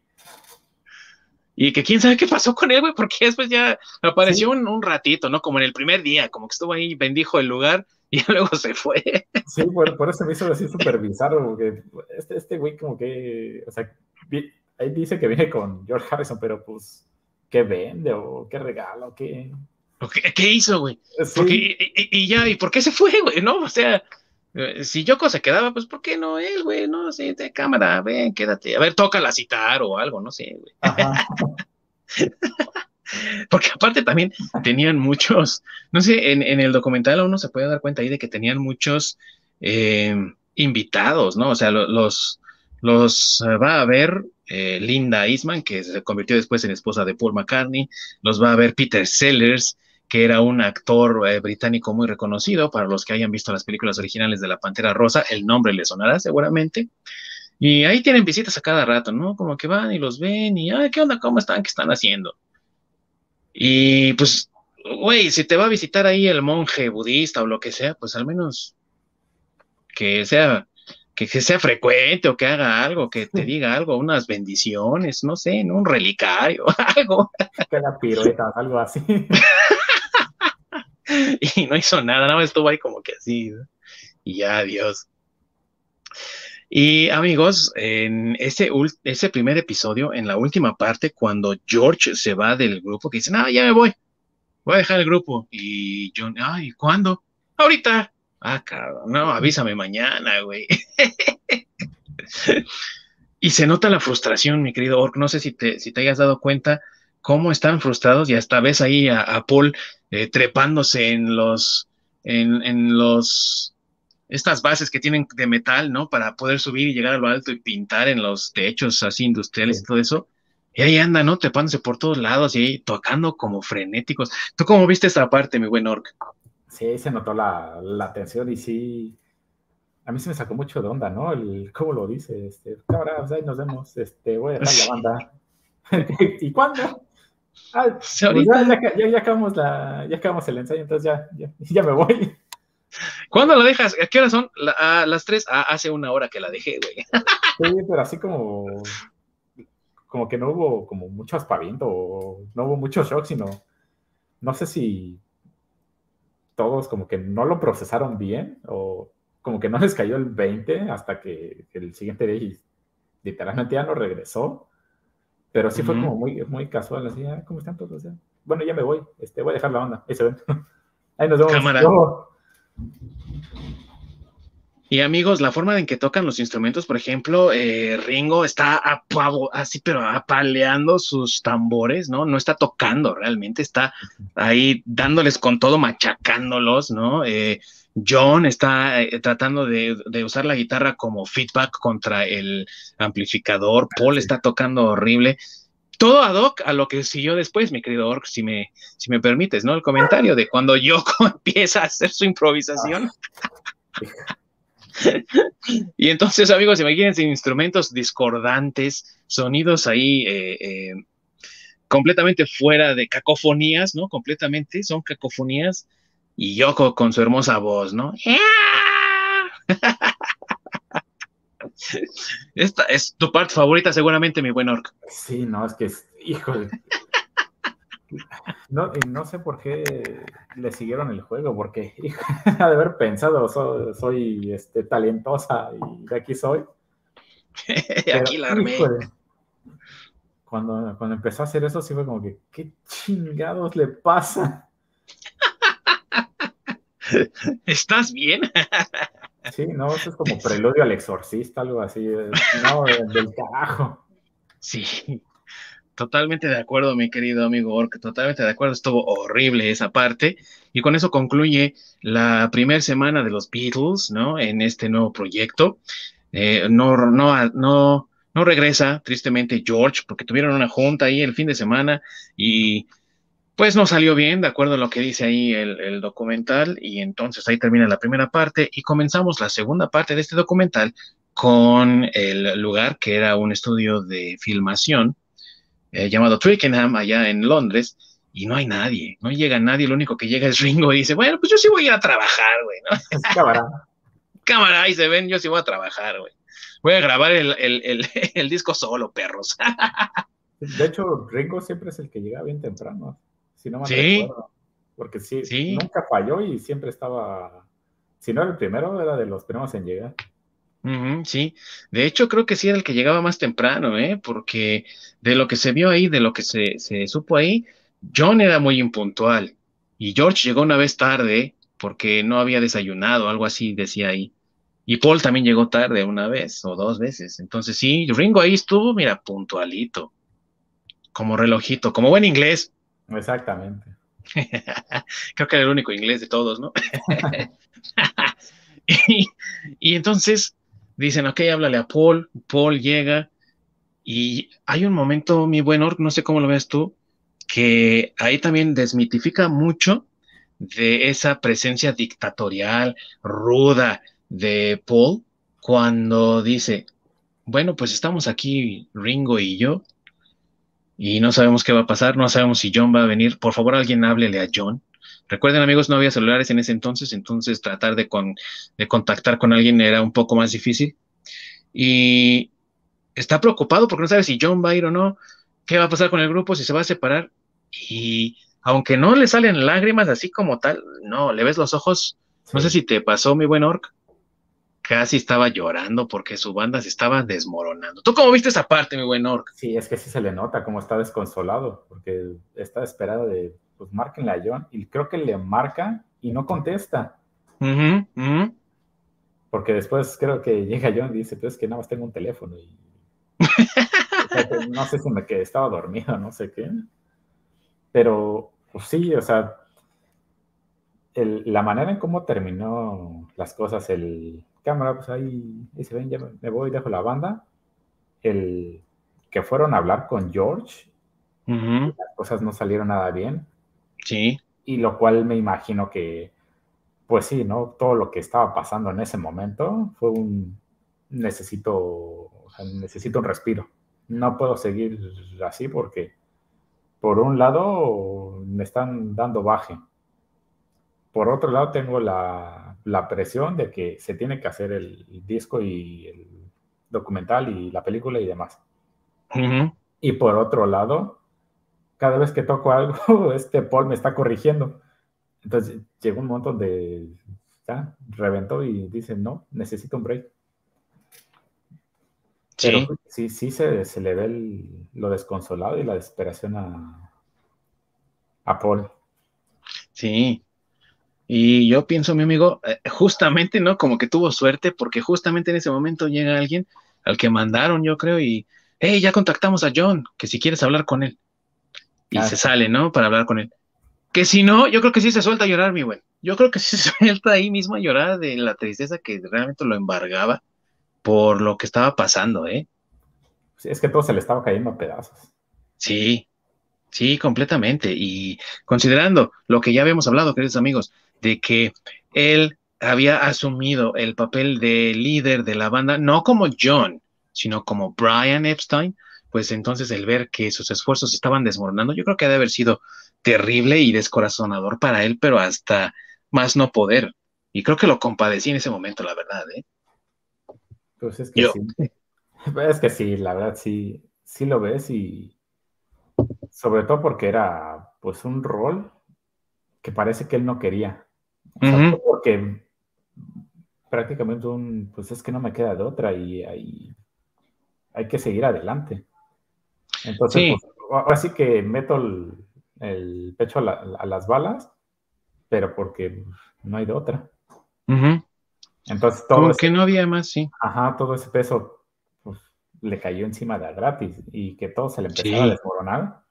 Y que quién sabe qué pasó con él, güey, porque después ya apareció un, un, ratito, ¿no? Como en el primer día, como que estuvo ahí, bendijo el lugar y luego se fue. Sí, por, por eso me hizo así súper bizarro, porque este, este güey como que, o sea, ahí dice que viene con George Harrison, pero pues qué vende o qué regalo, qué... ¿Qué, hizo, güey? y, ya, ¿y por qué se fue, güey? ¿No? O sea, eh, si Yoko se quedaba, pues ¿por qué no él, güey? No, sí, de cámara, ven, quédate. A ver, toca la citar o algo, no sé, güey. Porque aparte también tenían muchos, no sé, en, el documental uno se puede dar cuenta ahí de que tenían muchos eh, invitados, ¿no? O sea, los, los eh, va a ver eh, Linda Eastman, que se convirtió después en esposa de Paul McCartney, los va a ver Peter Sellers, que era un actor eh, británico muy reconocido, para los que hayan visto las películas originales de La Pantera Rosa, el nombre le sonará seguramente. Y ahí tienen visitas a cada rato, ¿no? Como que van y los ven y, ay, ¿qué onda? ¿Cómo están? ¿Qué están haciendo? Y pues, güey, si te va a visitar ahí el monje budista o lo que sea, pues al menos que sea que, sea frecuente o que haga algo, que te diga algo, unas bendiciones, no sé, un relicario, algo. Que la pirueta, algo así. y no hizo nada, nada más estuvo ahí como que así, y ya, adiós. Y amigos, en ese, ese primer episodio, en la última parte, cuando George se va del grupo, que dice, no, ya me voy, voy a dejar el grupo. Y John, ay, ¿cuándo? Ahorita. Ah, cabrón, no, avísame mañana, güey. y se nota la frustración, mi querido Ork. No sé si te, si te hayas dado cuenta cómo están frustrados y hasta ves ahí a, Paul eh, trepándose en los, en, en, los, estas bases que tienen de metal, ¿no? Para poder subir y llegar a lo alto y pintar en los techos así industriales y todo eso. Y ahí anda, ¿no? Trepándose por todos lados y ahí tocando como frenéticos. ¿Tú cómo viste esta parte, mi buen Ork? Sí, se notó la, la atención y sí, a mí se me sacó mucho de onda, ¿no? El, ¿Cómo lo dice? Este, pues ahí nos vemos, este, voy a dejar la banda. ¿Y cuándo? Ah, pues ya, ya, acabamos la, ya acabamos el ensayo, entonces ya, ya, ya me voy. ¿Cuándo la dejas? ¿A qué hora son? a las tres. Ah, hace una hora que la dejé, güey. Sí, pero así como, como que no hubo como mucho aspaviento, no hubo mucho shock, sino, no sé si todos como que no lo procesaron bien o como que no les cayó el 20 hasta que, el siguiente día literalmente ya no regresó. Pero sí fue como muy, muy casual, así, ah, ¿cómo están todos? Bueno, ya me voy, este, voy a dejar la onda, ahí se ven. Ahí nos vemos. Cámara. Y amigos, la forma en que tocan los instrumentos, por ejemplo, eh, Ringo está así, pero apaleando sus tambores, ¿no? No está tocando realmente, está ahí dándoles con todo, machacándolos, ¿no? Eh, John está eh, tratando de, usar la guitarra como feedback contra el amplificador. Paul está tocando horrible. Todo ad hoc a lo que siguió después, mi querido Ork, si me, si me permites, ¿no? El comentario de cuando Yoko empieza a hacer su improvisación. y entonces, amigos, imagínense instrumentos discordantes, sonidos ahí eh, eh, completamente fuera de cacofonías, ¿no? Completamente, son cacofonías. Y Yoko con su hermosa voz, ¿no? Esta es tu parte favorita, seguramente, mi buen Orc. Sí, no, es que híjole. No, no sé por qué le siguieron el juego, porque ha de haber pensado, soy, este, talentosa y aquí soy. aquí la armé. cuando, cuando empezó a hacer eso, sí fue como que, ¿qué chingados le pasa? ¿Estás bien? sí, no, eso es como preludio al exorcista, algo así. No, del carajo. Sí, Totalmente de acuerdo, mi querido amigo Ork, totalmente de acuerdo, estuvo horrible esa parte. Y con eso concluye la primera semana de los Beatles, ¿no? En este nuevo proyecto. Eh, no, no, no, no regresa, tristemente, George, porque tuvieron una junta ahí el fin de semana y pues no salió bien, de acuerdo a lo que dice ahí el, el documental. Y entonces ahí termina la primera parte y comenzamos la segunda parte de este documental con el lugar que era un estudio de filmación eh, llamado Twickenham, allá en Londres, y no hay nadie, no llega nadie, lo único que llega es Ringo y dice, bueno, pues yo sí voy a ir a trabajar, güey, ¿no? Cámara. Cámara, ahí se ven, yo sí voy a trabajar, güey. Voy a grabar el, el, el, disco solo, perros. De hecho, Ringo siempre es el que llega bien temprano, si no me sí. Porque sí, sí, nunca falló y siempre estaba, si no era el primero, era de los primeros en llegar sí, de hecho creo que sí era el que llegaba más temprano, ¿eh? porque de lo que se vio ahí, de lo que se, supo ahí, John era muy impuntual y George llegó una vez tarde porque no había desayunado, algo así decía ahí. Y Paul también llegó tarde una vez o dos veces. Entonces sí, Ringo ahí estuvo, mira, puntualito, como relojito, como buen inglés. Exactamente. Creo que era el único inglés de todos, ¿no? y entonces dicen, ok, háblale a Paul, Paul llega y hay un momento, mi buen Ork, no sé cómo lo ves tú, que ahí también desmitifica mucho de esa presencia dictatorial, ruda de Paul, cuando dice, bueno, pues estamos aquí Ringo y yo, y no sabemos qué va a pasar, no sabemos si John va a venir, por favor alguien háblele a John. Recuerden amigos, no había celulares en ese entonces, entonces tratar de, de contactar con alguien era un poco más difícil. Y está preocupado porque no sabe si John va a ir o no, qué va a pasar con el grupo, si se va a separar. Y aunque no le salen lágrimas así como tal, no, le ves los ojos, no sé si te pasó, mi buen Orc, casi estaba llorando porque su banda se estaba desmoronando. ¿Tú cómo viste esa parte, mi buen Orc? Sí, es que sí se le nota cómo está desconsolado, porque está esperado de pues márquenle a John. Y creo que le marca y no contesta. Porque después creo que llega John y dice, pues que nada más tengo un teléfono. Y... no sé si me quedé, estaba dormido, no sé qué. Pero, pues sí, o sea, la manera en cómo terminó las cosas, el cámara, pues ahí, se ven, ya me voy, dejo la banda. El que fueron a hablar con George, las cosas no salieron nada bien. Sí. Y lo cual me imagino que, pues sí, ¿no? Todo lo que estaba pasando en ese momento fue un necesito, necesito un respiro. No puedo seguir así porque, por un lado, me están dando baje. Por otro lado, tengo la, presión de que se tiene que hacer el, disco y el documental y la película y demás. Y por otro lado, cada vez que toco algo, este Paul me está corrigiendo. Entonces llegó un momento donde ya reventó y dice, no, necesito un break. Sí, sí, sí se, le ve lo desconsolado y la desesperación a, a Paul. Sí. Y yo pienso, mi amigo, eh, justamente, ¿no? Como que tuvo suerte porque justamente en ese momento llega alguien al que mandaron, yo creo, y, hey, ya contactamos a John, que si quieres hablar con él. Y se sale, ¿no? Para hablar con él. Que si no, yo creo que sí se suelta a llorar, mi buen. Yo creo que sí se suelta ahí mismo a llorar de la tristeza que realmente lo embargaba por lo que estaba pasando, ¿eh? Sí, es que todo se le estaba cayendo a pedazos. Sí, sí, completamente. Y considerando lo que ya habíamos hablado, queridos amigos, de que él había asumido el papel de líder de la banda, no como John, sino como Brian Epstein, pues entonces el ver que sus esfuerzos estaban desmoronando, yo creo que ha de haber sido terrible y descorazonador para él, pero hasta más no poder. Y creo que lo compadecí en ese momento, la verdad, ¿eh? Pues es que sí. Es que sí, la verdad sí, sí lo ves y sobre todo porque era pues un rol que parece que él no quería. Porque prácticamente un, pues es que no me queda de otra y hay, hay que seguir adelante. Entonces, pues, ahora sí que meto el, pecho a, las balas, pero porque no hay de otra. Entonces, todo Como que no había más, sí. Ajá, todo ese peso pues, le cayó encima de gratis y que todo se le empezó a desmoronar.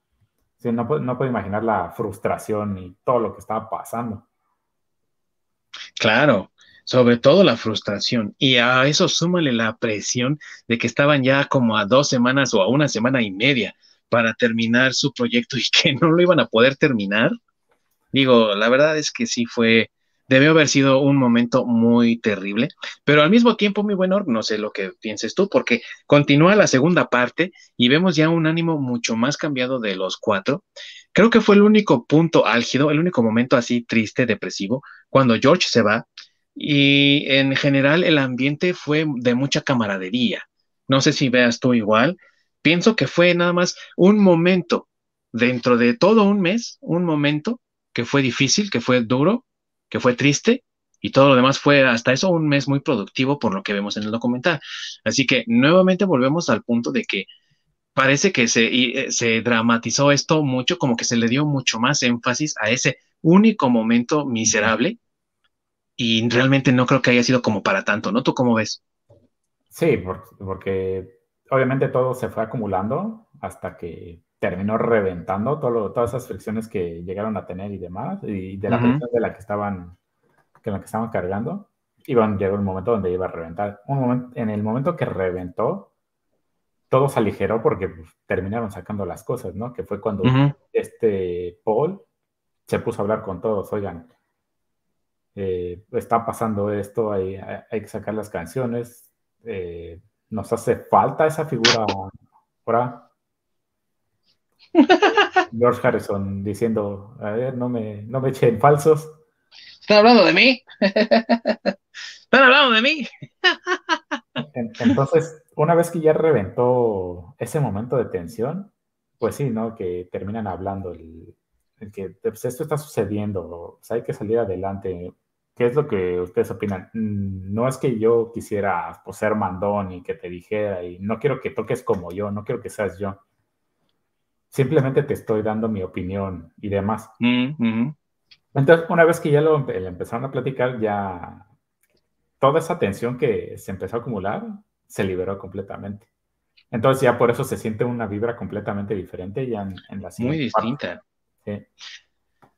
no, no puedo imaginar la frustración y todo lo que estaba pasando. Claro, sobre todo la frustración. Y a eso súmale la presión de que estaban ya como a dos semanas o a una semana y media para terminar su proyecto y que no lo iban a poder terminar. Digo, la verdad es que sí fue, debió haber sido un momento muy terrible, pero al mismo tiempo, muy bueno, no sé lo que pienses tú, porque continúa la segunda parte y vemos ya un ánimo mucho más cambiado de los cuatro. Creo que fue el único punto álgido, el único momento así triste, depresivo, cuando George se va y en general el ambiente fue de mucha camaradería. No sé si veas tú igual. Pienso que fue nada más un momento dentro de todo un mes, un momento que fue difícil, que fue duro, que fue triste, y todo lo demás fue hasta eso un mes muy productivo por lo que vemos en el documental. Así que nuevamente volvemos al punto de que parece que se, eh, se dramatizó esto mucho, como que se le dio mucho más énfasis a ese único momento miserable y realmente no creo que haya sido como para tanto, ¿no? ¿Tú cómo ves? Sí, porque, obviamente todo se fue acumulando hasta que terminó reventando todo todas esas fricciones que llegaron a tener y demás, y de la presión de la que estaban, que la que estaban cargando, iban, llegó el momento donde iba a reventar. Un momento, en el momento que reventó, todo se aligeró porque pues, terminaron sacando las cosas, ¿no? Que fue cuando este Paul se puso a hablar con todos, oigan, eh, está pasando esto, hay, hay, que sacar las canciones, eh, nos hace falta esa figura ahora. George Harrison diciendo, a ver, no me, no me echen falsos. ¿Están hablando de mí? ¿Están hablando de mí? Entonces, una vez que ya reventó ese momento de tensión, pues sí, ¿no? Que terminan hablando el, que pues, esto está sucediendo, hay que salir adelante. ¿Qué es lo que ustedes opinan? Mm, no es que yo quisiera pues, ser mandón y que te dijera, y no quiero que toques como yo, no quiero que seas yo. Simplemente te estoy dando mi opinión y demás. Mm, Entonces, una vez que ya lo empezaron a platicar, ya toda esa tensión que se empezó a acumular se liberó completamente. Entonces ya por eso se siente una vibra completamente diferente ya en, la Muy distinta.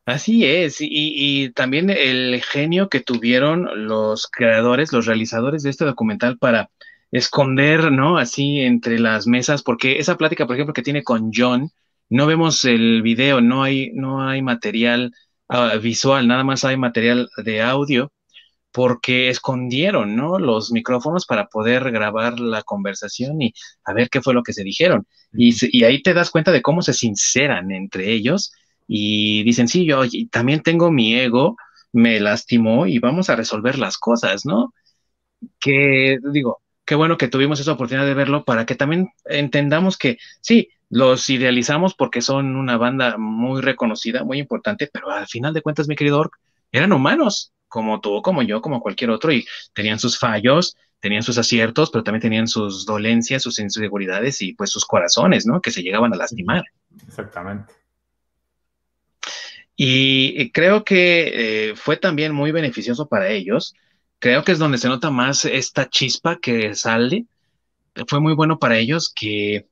Así es, y, también el genio que tuvieron los creadores, los realizadores de este documental para esconder, ¿no? Así entre las mesas, porque esa plática, por ejemplo, que tiene con John, no vemos el video, no hay, no hay material ah, visual, nada más hay material de audio, porque escondieron, ¿no? Los micrófonos para poder grabar la conversación y a ver qué fue lo que se dijeron. Y, y ahí te das cuenta de cómo se sinceran entre ellos y dicen, sí, yo también tengo mi ego, me lastimó y vamos a resolver las cosas, ¿no? Que digo, qué bueno que tuvimos esa oportunidad de verlo para que también entendamos que sí, los idealizamos porque son una banda muy reconocida, muy importante, pero al final de cuentas, mi querido Ork, eran humanos, como tú, como yo, como cualquier otro, y tenían sus fallos, tenían sus aciertos, pero también tenían sus dolencias, sus inseguridades y pues sus corazones, ¿no? Que se llegaban a lastimar. Exactamente. Y creo que eh, fue también muy beneficioso para ellos. Creo que es donde se nota más esta chispa que sale. Fue muy bueno para ellos que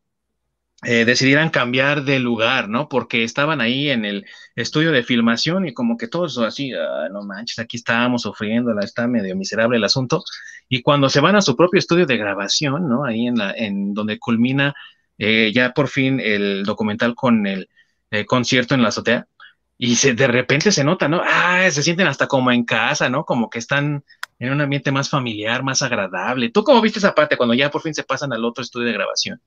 eh, decidieran cambiar de lugar, ¿no? Porque estaban ahí en el estudio de filmación y como que todos así, ah, no manches, aquí estábamos sufriendo, está medio miserable el asunto. Y cuando se van a su propio estudio de grabación, ¿no? Ahí en, la, en donde culmina eh, ya por fin el documental con el concierto en la azotea, y se, de repente se nota, ¿no? Ah, se sienten hasta como en casa, ¿no? Como que están en un ambiente más familiar, más agradable. ¿Tú cómo viste esa parte cuando ya por fin se pasan al otro estudio de grabación?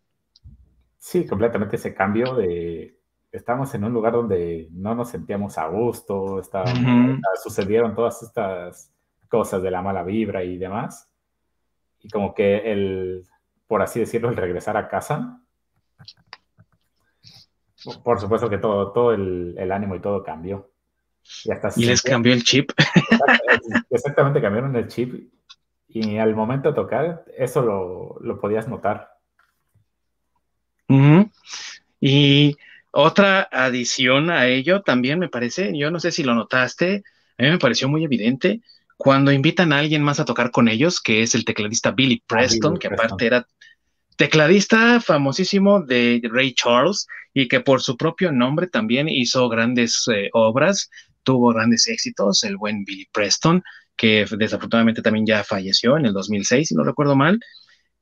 Sí, completamente ese cambio de estamos en un lugar donde no nos sentíamos a gusto, sucedieron todas estas cosas de la mala vibra y demás. Y como que el, por así decirlo, el regresar a casa por supuesto que todo, todo el, ánimo y todo cambió. Y, les cambió el chip. Exactamente, cambiaron el chip. Y al momento de tocar, eso lo, podías notar. Y otra adición a ello también me parece, yo no sé si lo notaste, a mí me pareció muy evidente cuando invitan a alguien más a tocar con ellos, que es el tecladista Billy ah, Preston, que aparte era tecladista famosísimo de Ray Charles y que por su propio nombre también hizo grandes eh, obras, tuvo grandes éxitos, el buen Billy Preston, que desafortunadamente también ya falleció en el 2006, si no recuerdo mal,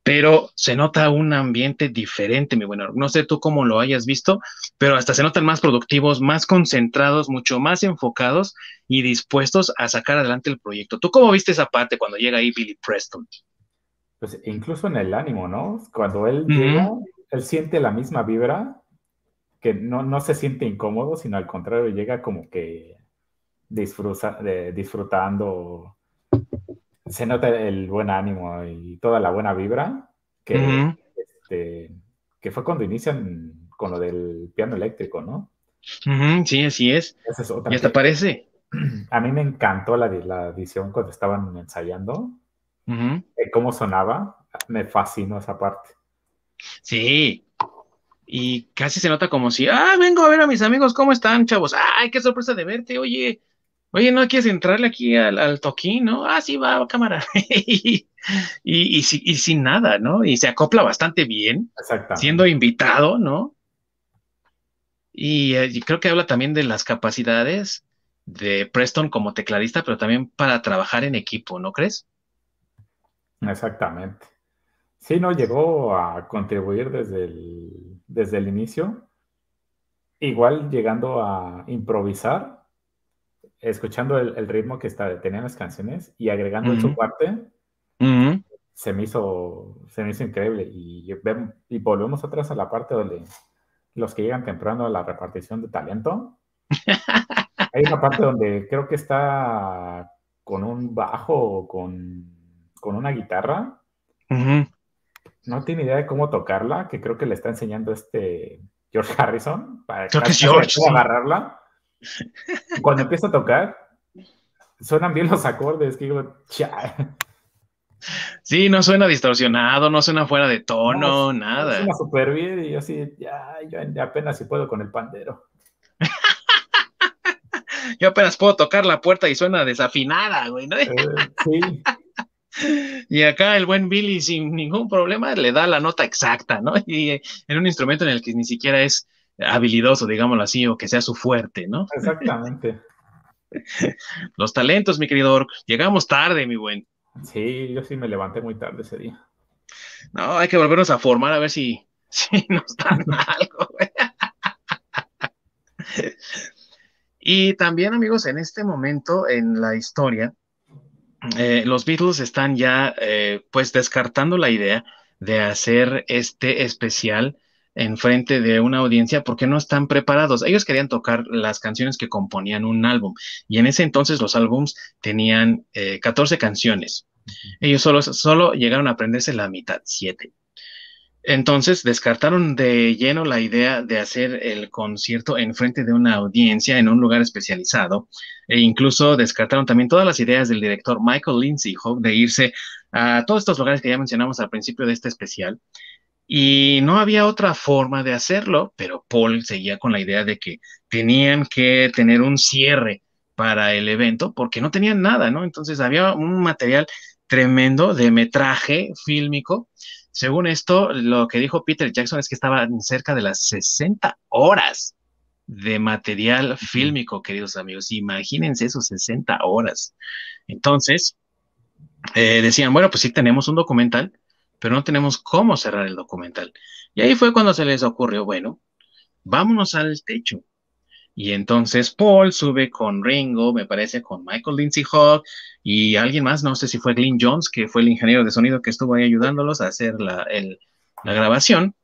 pero se nota un ambiente diferente, mi bueno. No sé tú cómo lo hayas visto, pero hasta se notan más productivos, más concentrados, mucho más enfocados y dispuestos a sacar adelante el proyecto. ¿Tú cómo viste esa parte cuando llega ahí Billy Preston? Pues incluso en el ánimo, ¿no? Cuando él llega, él siente la misma vibra, que no, no, se siente incómodo, sino al contrario, llega como que disfruta, disfrutando, se nota el buen ánimo y toda la buena vibra, que, este, que fue cuando inician con lo del piano eléctrico, ¿no? Sí, así es. y hasta parece. A mí me encantó la, la edición cuando estaban ensayando cómo sonaba, me fascinó esa parte. Sí, y casi se nota como si, ah, vengo a ver a mis amigos, ¿cómo están, chavos? Ay, qué sorpresa de verte, oye, oye, ¿no quieres entrarle aquí al, toquín, no? Ah, sí, va, cámara. y, y, sin nada, ¿no? Y se acopla bastante bien, siendo invitado, ¿no? Y, y creo que habla también de las capacidades de Preston como tecladista, pero también para trabajar en equipo, ¿no crees? Exactamente. Sí, no, llegó a contribuir desde el, desde el inicio, igual llegando a improvisar, escuchando el, ritmo que está, tenían las canciones y agregando en su parte, se, me hizo, se me hizo increíble. Y, y volvemos atrás a la parte donde los que llegan temprano a la repartición de talento. Hay una parte donde creo que está con un bajo o con con una guitarra. No tiene idea de cómo tocarla, que creo que le está enseñando este George Harrison para creo que George, agarrarla. Cuando empieza a tocar, suenan bien los acordes, que digo, Sí, no suena distorsionado, no suena fuera de tono, nada. Suena súper bien y yo así, ya, yo apenas si puedo con el pandero. yo apenas puedo tocar la puerta y suena desafinada, güey, ¿no? Eh, sí. Y acá el buen Billy sin ningún problema le da la nota exacta, ¿no? Y en un instrumento en el que ni siquiera es habilidoso, digámoslo así, o que sea su fuerte, ¿no? Exactamente. Los talentos, mi querido Ork. Llegamos tarde, mi buen. Sí, yo sí me levanté muy tarde ese día. No, hay que volvernos a formar a ver si, si nos dan algo. y también, amigos, en este momento en la historia, eh, los Beatles están ya eh, pues descartando la idea de hacer este especial en frente de una audiencia porque no están preparados. Ellos querían tocar las canciones que componían un álbum y en ese entonces los álbums tenían 14 eh, canciones. Ellos solo, solo llegaron a aprenderse la mitad, 7. Entonces descartaron de lleno la idea de hacer el concierto en frente de una audiencia en un lugar especializado e incluso descartaron también todas las ideas del director Michael Lindsay de irse a todos estos lugares que ya mencionamos al principio de este especial Y no había otra forma de hacerlo, pero Paul seguía con la idea de que tenían que tener un cierre para el evento porque no tenían nada, ¿no? Entonces había un material tremendo de metraje fílmico. Según esto, lo que dijo Peter Jackson es que estaban cerca de las 60 horas de material fílmico, queridos amigos. Imagínense esos 60 horas. Entonces, eh, decían, bueno, pues sí tenemos un documental, pero no tenemos cómo cerrar el documental. Y ahí fue cuando se les ocurrió, bueno, vámonos al techo. Y entonces Paul sube con Ringo, me parece, con Michael Lindsay Hogg y alguien más, no sé si fue Glyn Jones, que fue el ingeniero de sonido que estuvo ahí ayudándolos a hacer la, grabación.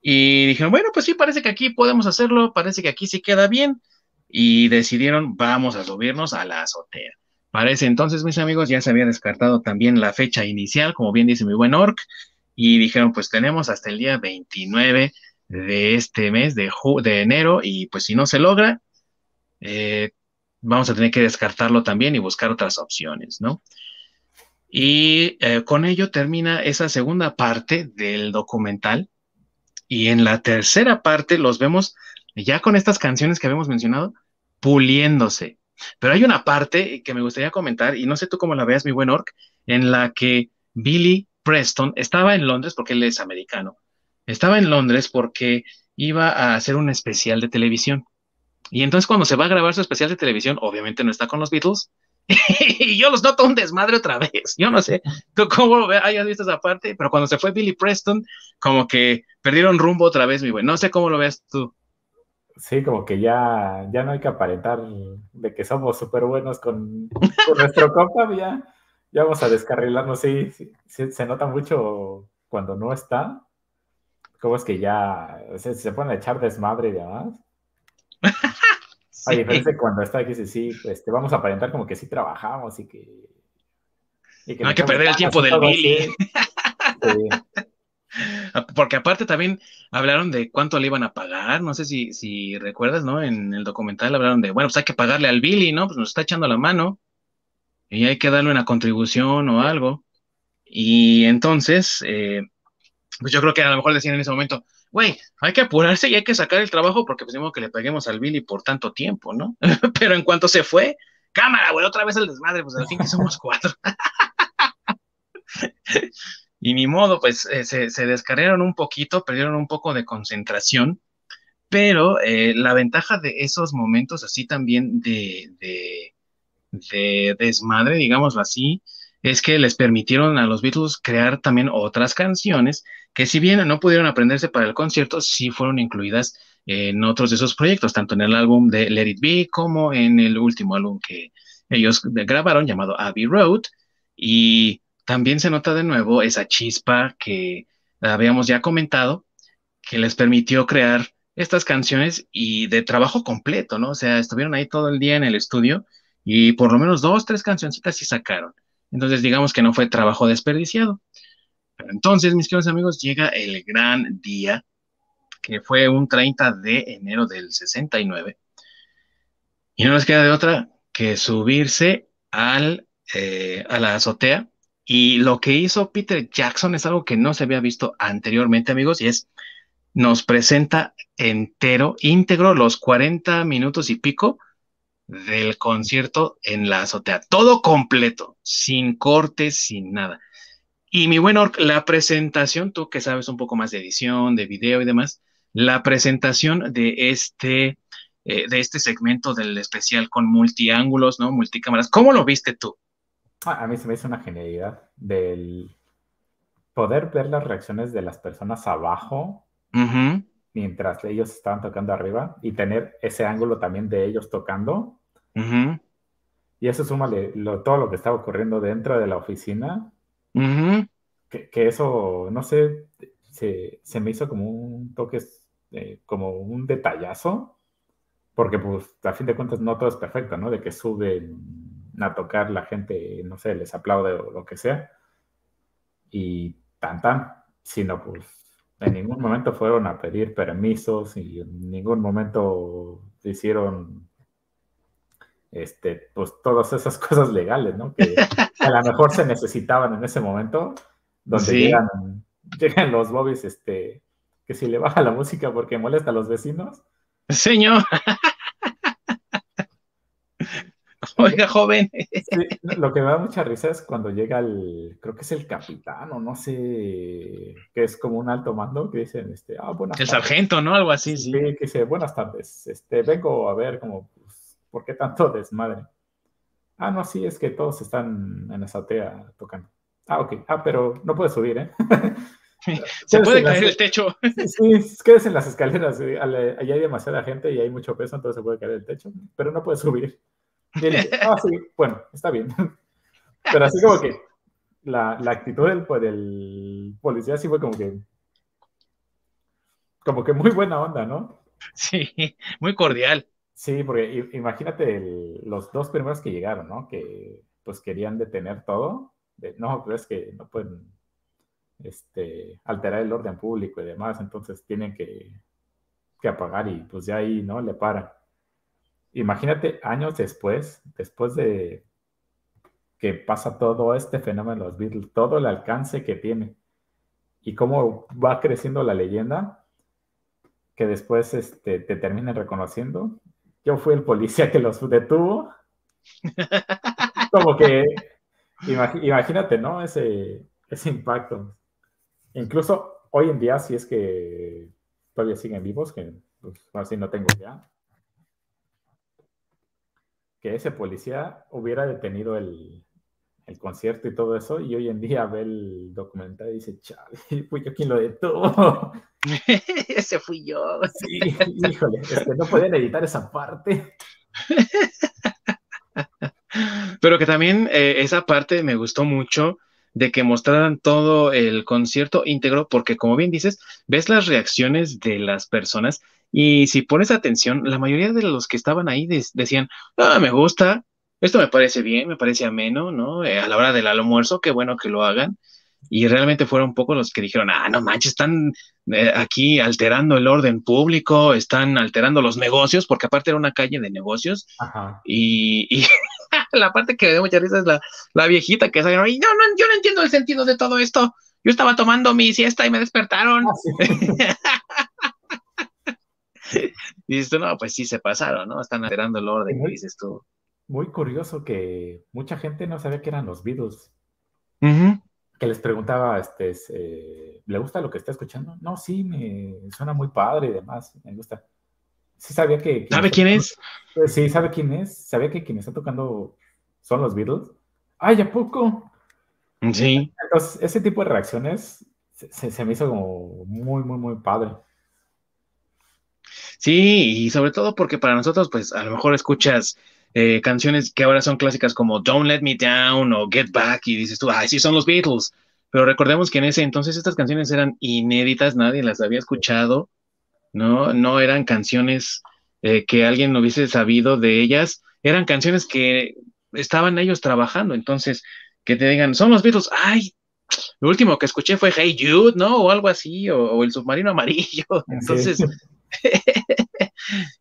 Y dijeron, bueno, pues sí, parece que aquí podemos hacerlo, parece que aquí sí queda bien. Y decidieron, vamos a subirnos a la azotea. Para ese entonces, mis amigos, ya se había descartado también la fecha inicial, como bien dice mi buen Orc, y dijeron, pues tenemos hasta el día 29 de este mes de, enero y pues si no se logra, eh, vamos a tener que descartarlo también y buscar otras opciones, ¿no? Y eh, con ello termina esa segunda parte del documental y en la tercera parte los vemos ya con estas canciones que habíamos mencionado, puliéndose. Pero hay una parte que me gustaría comentar, y no sé tú cómo la veas, mi buen Orc, en la que Billy Preston estaba en Londres porque él es americano estaba en Londres porque iba a hacer un especial de televisión. Y entonces cuando se va a grabar su especial de televisión, obviamente no está con los Beatles. y yo los noto un desmadre otra vez. Yo no sé tú cómo hayas visto esa parte, pero cuando se fue Billy Preston, como que perdieron rumbo otra vez, mi güey. No sé cómo lo ves tú. Sí, como que ya, ya no hay que aparentar de que somos súper buenos con, nuestro compa, ya, ya vamos a descarrilarnos. Sí, sí, se nota mucho cuando no está, ¿Cómo es que ya se, se ponen a echar desmadre y demás? sí. A diferencia cuando está aquí, sí, este, vamos a aparentar como que sí trabajamos y que. no hay que perder el tiempo del Billy. Porque aparte también hablaron de cuánto le iban a pagar, no sé si, si recuerdas, ¿no? En el documental hablaron de, bueno, pues hay que pagarle al Billy, ¿no? Pues nos está echando la mano y hay que darle una contribución o algo. Y entonces, eh, pues yo creo que a lo mejor decían en ese momento, güey, hay que apurarse y hay que sacar el trabajo porque pues que le peguemos al Billy por tanto tiempo, ¿no? Pero en cuanto se fue, cámara, güey, otra vez el desmadre, pues al fin que somos cuatro. y ni modo, pues eh, se, se, descargaron un poquito, perdieron un poco de concentración, pero eh, la ventaja de esos momentos así también de, de, de desmadre, digámoslo así, es que les permitieron a los Beatles crear también otras canciones que si bien no pudieron aprenderse para el concierto, sí fueron incluidas en otros de esos proyectos, tanto en el álbum de Let It Be como en el último álbum que ellos grabaron llamado Abbey Road. Y también se nota de nuevo esa chispa que habíamos ya comentado, que les permitió crear estas canciones y de trabajo completo, ¿no? O sea, estuvieron ahí todo el día en el estudio y por lo menos dos, tres cancioncitas sí sacaron. Entonces, digamos que no fue trabajo desperdiciado. Pero entonces, mis queridos amigos, llega el gran día, que fue un 30 de enero del 69. Y no nos queda de otra que subirse al, eh, a la azotea. Y lo que hizo Peter Jackson es algo que no se había visto anteriormente, amigos, y es nos presenta entero, íntegro, los 40 minutos y pico del concierto en la azotea. Todo completo, sin cortes, sin nada. Y mi buen Orc, la presentación, tú que sabes un poco más de edición, de video y demás, la presentación de este, eh, de este segmento del especial con multiángulos, ¿no? Multicámaras, ¿cómo lo viste tú? Ah, a mí se me hizo una genialidad del poder ver las reacciones de las personas abajo mientras ellos estaban tocando arriba y tener ese ángulo también de ellos tocando y eso suma todo lo que estaba ocurriendo dentro de la oficina. que, eso, no sé, se, me hizo como un toque, eh, como un detallazo, porque pues a fin de cuentas no todo es perfecto, ¿no? De que suben a tocar la gente, no sé, les aplaude o lo que sea. Y tan tan, sino pues en ningún momento fueron a pedir permisos y en ningún momento hicieron este, pues todas esas cosas legales, ¿no? Que a lo mejor se necesitaban en ese momento, donde llegan llegan los bobbies, este, que si le baja la música porque molesta a los vecinos. Señor. Oiga, joven. lo que me da mucha risa es cuando llega el, creo que es el capitán o no sé, que es como un alto mando, que dicen, este, ah, buenas El sargento, ¿no? Algo así, sí. que dice, buenas tardes, este, vengo a ver como, ¿por qué tanto desmadre? Ah, no, sí, es que todos están en la azotea tocando. Ah, ok. Ah, pero no puedes subir, ¿eh? Se puede caer el techo. Sí, sí, quedes en las escaleras. Allá hay demasiada gente y hay mucho peso, entonces se puede caer el techo, pero no puedes subir. ah, sí, bueno, está bien. Pero así como que la, la actitud del, pues, del policía sí fue como que. Como que muy buena onda, ¿no? Sí, muy cordial. Sí, porque imagínate los dos primeros que llegaron, ¿no? Que pues querían detener todo. no, pero es que no pueden este, alterar el orden público y demás, entonces tienen que, apagar y pues ya ahí, ¿no? Le paran. Imagínate años después, después de que pasa todo este fenómeno todo el alcance que tiene y cómo va creciendo la leyenda, que después este, te terminen reconociendo. Yo fui el policía que los detuvo. Como que, imagínate, ¿no? Ese, ese impacto. Incluso hoy en día, si es que todavía siguen vivos, que pues, así no tengo ya, que ese policía hubiera detenido el, concierto y todo eso, y hoy en día ve el documental y dice, chale, fui yo quien lo detuvo. ese fui yo. Sí, híjole, no pueden editar esa parte. Pero que también eh, esa parte me gustó mucho de que mostraran todo el concierto íntegro, porque como bien dices, ves las reacciones de las personas y si pones atención, la mayoría de los que estaban ahí decían, ah, me gusta, esto me parece bien, me parece ameno, ¿no? Eh, a la hora del almuerzo, qué bueno que lo hagan. Y realmente fueron un poco los que dijeron, ah, no manches, están eh, aquí alterando el orden público, están alterando los negocios, porque aparte era una calle de negocios. Y, la parte que me dio mucha risa es la, viejita que salió, no, no, yo no entiendo el sentido de todo esto. Yo estaba tomando mi siesta y me despertaron. Ah, dices tú, no, pues sí se pasaron, ¿no? Están alterando el orden, muy, dices tú. Muy curioso que mucha gente no sabía que eran los Beatles. Que les preguntaba, este, eh, ¿le gusta lo que está escuchando? No, sí, me suena muy padre y demás, me gusta. Sí sabía que... ¿Sabe quién es? Pues sí, sabe quién es. Sabía que quien está tocando son los Beatles. ¡Ay, ¿a poco? Sí. Entonces, ese tipo de reacciones se, se me hizo como muy, muy, muy padre. Sí, y sobre todo porque para nosotros, pues a lo mejor escuchas eh, canciones que ahora son clásicas como Don't Let Me Down o Get Back y dices tú, ay, sí, son los Beatles. Pero recordemos que en ese entonces estas canciones eran inéditas, nadie las había escuchado, ¿no? No eran canciones eh, que alguien hubiese sabido de ellas, eran canciones que estaban ellos trabajando. Entonces, que te digan, son los Beatles, ay, lo último que escuché fue Hey Jude, ¿no? O algo así, o, El Submarino Amarillo. Entonces,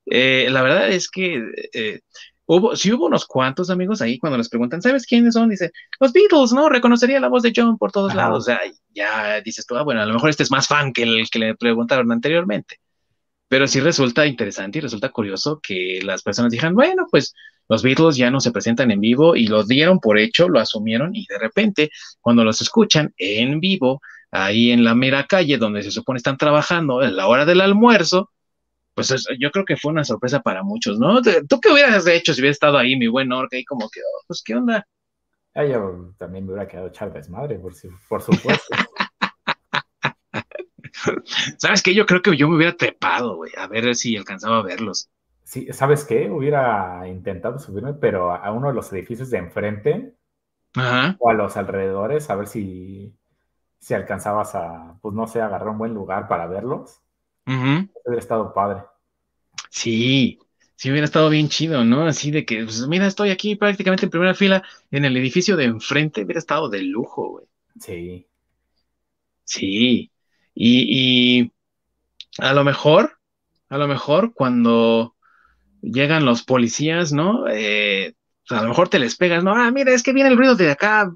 Eh, la verdad es que eh, hubo, sí hubo unos cuantos amigos ahí cuando les preguntan, ¿sabes quiénes son? Dice, los Beatles, ¿no? Reconocería la voz de John por todos lados. O sea, ya dices tú, ah, bueno, a lo mejor este es más fan que el que le preguntaron anteriormente. Pero sí resulta interesante y resulta curioso que las personas dijeran, bueno, pues los Beatles ya no se presentan en vivo y lo dieron por hecho, lo asumieron y de repente cuando los escuchan en vivo, ahí en la mera calle donde se supone están trabajando, en la hora del almuerzo, pues yo creo que fue una sorpresa para muchos, ¿no? ¿Tú qué hubieras hecho si hubiera estado ahí mi buen Orca y como que, oh, pues qué onda? Ah, yo también me hubiera quedado echar desmadre, por, por supuesto. ¿Sabes qué? Yo creo que yo me hubiera trepado, güey, a ver si alcanzaba a verlos. Sí, ¿sabes qué? Hubiera intentado subirme, pero a uno de los edificios de enfrente o a los alrededores, a ver si, si alcanzabas a, pues no sé, agarrar un buen lugar para verlos. Hubiera estado padre. Sí, sí hubiera estado bien chido, ¿no? Así de que, pues, mira, estoy aquí prácticamente en primera fila en el edificio de enfrente, hubiera estado de lujo, güey. Sí. Sí. Y, y a lo mejor, a lo mejor cuando llegan los policías, ¿no? Eh, a lo mejor te les pegas, ¿no? Ah, mira, es que viene el ruido de acá,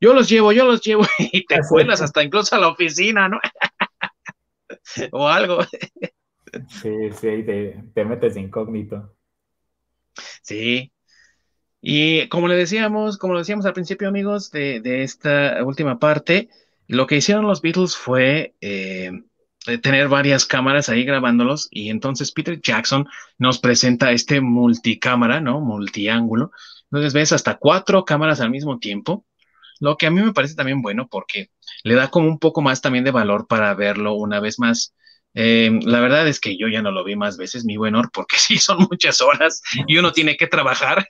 yo los llevo, yo los llevo, y te cuelas hasta incluso a la oficina, ¿no? o algo. Sí, sí, te, te metes incógnito. Sí. Y como le decíamos, como le decíamos al principio, amigos, de, esta última parte, lo que hicieron los Beatles fue eh, tener varias cámaras ahí grabándolos y entonces Peter Jackson nos presenta este multicámara, ¿no? Multiángulo. Entonces ves hasta cuatro cámaras al mismo tiempo, lo que a mí me parece también bueno porque le da como un poco más también de valor para verlo una vez más. Eh, la verdad es que yo ya no lo vi más veces, mi buen Or, porque sí son muchas horas y uno tiene que trabajar.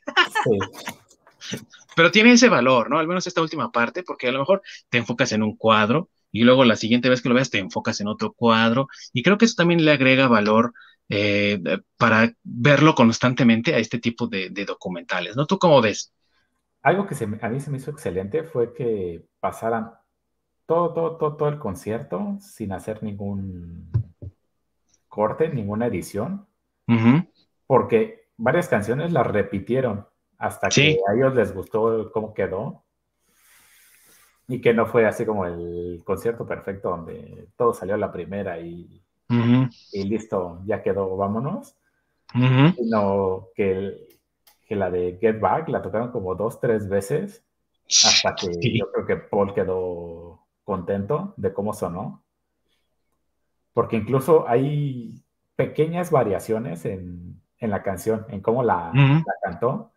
Pero tiene ese valor, ¿no? Al menos esta última parte, porque a lo mejor te enfocas en un cuadro y luego la siguiente vez que lo veas te enfocas en otro cuadro y creo que eso también le agrega valor eh, para verlo constantemente a este tipo de, documentales, ¿no? ¿Tú cómo ves? Algo que a mí se me hizo excelente fue que pasaran todo, todo, todo, todo el concierto sin hacer ningún corte, ninguna edición, porque varias canciones las repitieron hasta que a ellos les gustó cómo quedó. Y que no fue así como el concierto perfecto donde todo salió a la primera y, y listo, ya quedó, vámonos, sino que, que, la de Get Back la tocaron como dos, tres veces hasta que yo creo que Paul quedó contento de cómo sonó. Porque incluso hay pequeñas variaciones en, la canción, en cómo la, cantó.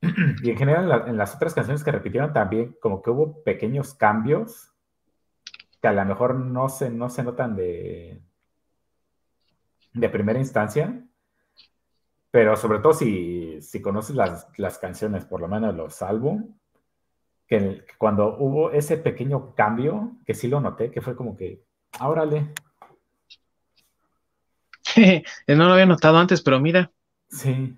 Y en general en, las otras canciones que repitieron también como que hubo pequeños cambios que a lo mejor no se, no se notan de, de primera instancia, pero sobre todo si, conoces las, canciones, por lo menos los álbumes, que, cuando hubo ese pequeño cambio, que sí lo noté, que fue como que, órale. no lo había notado antes, pero mira. Sí.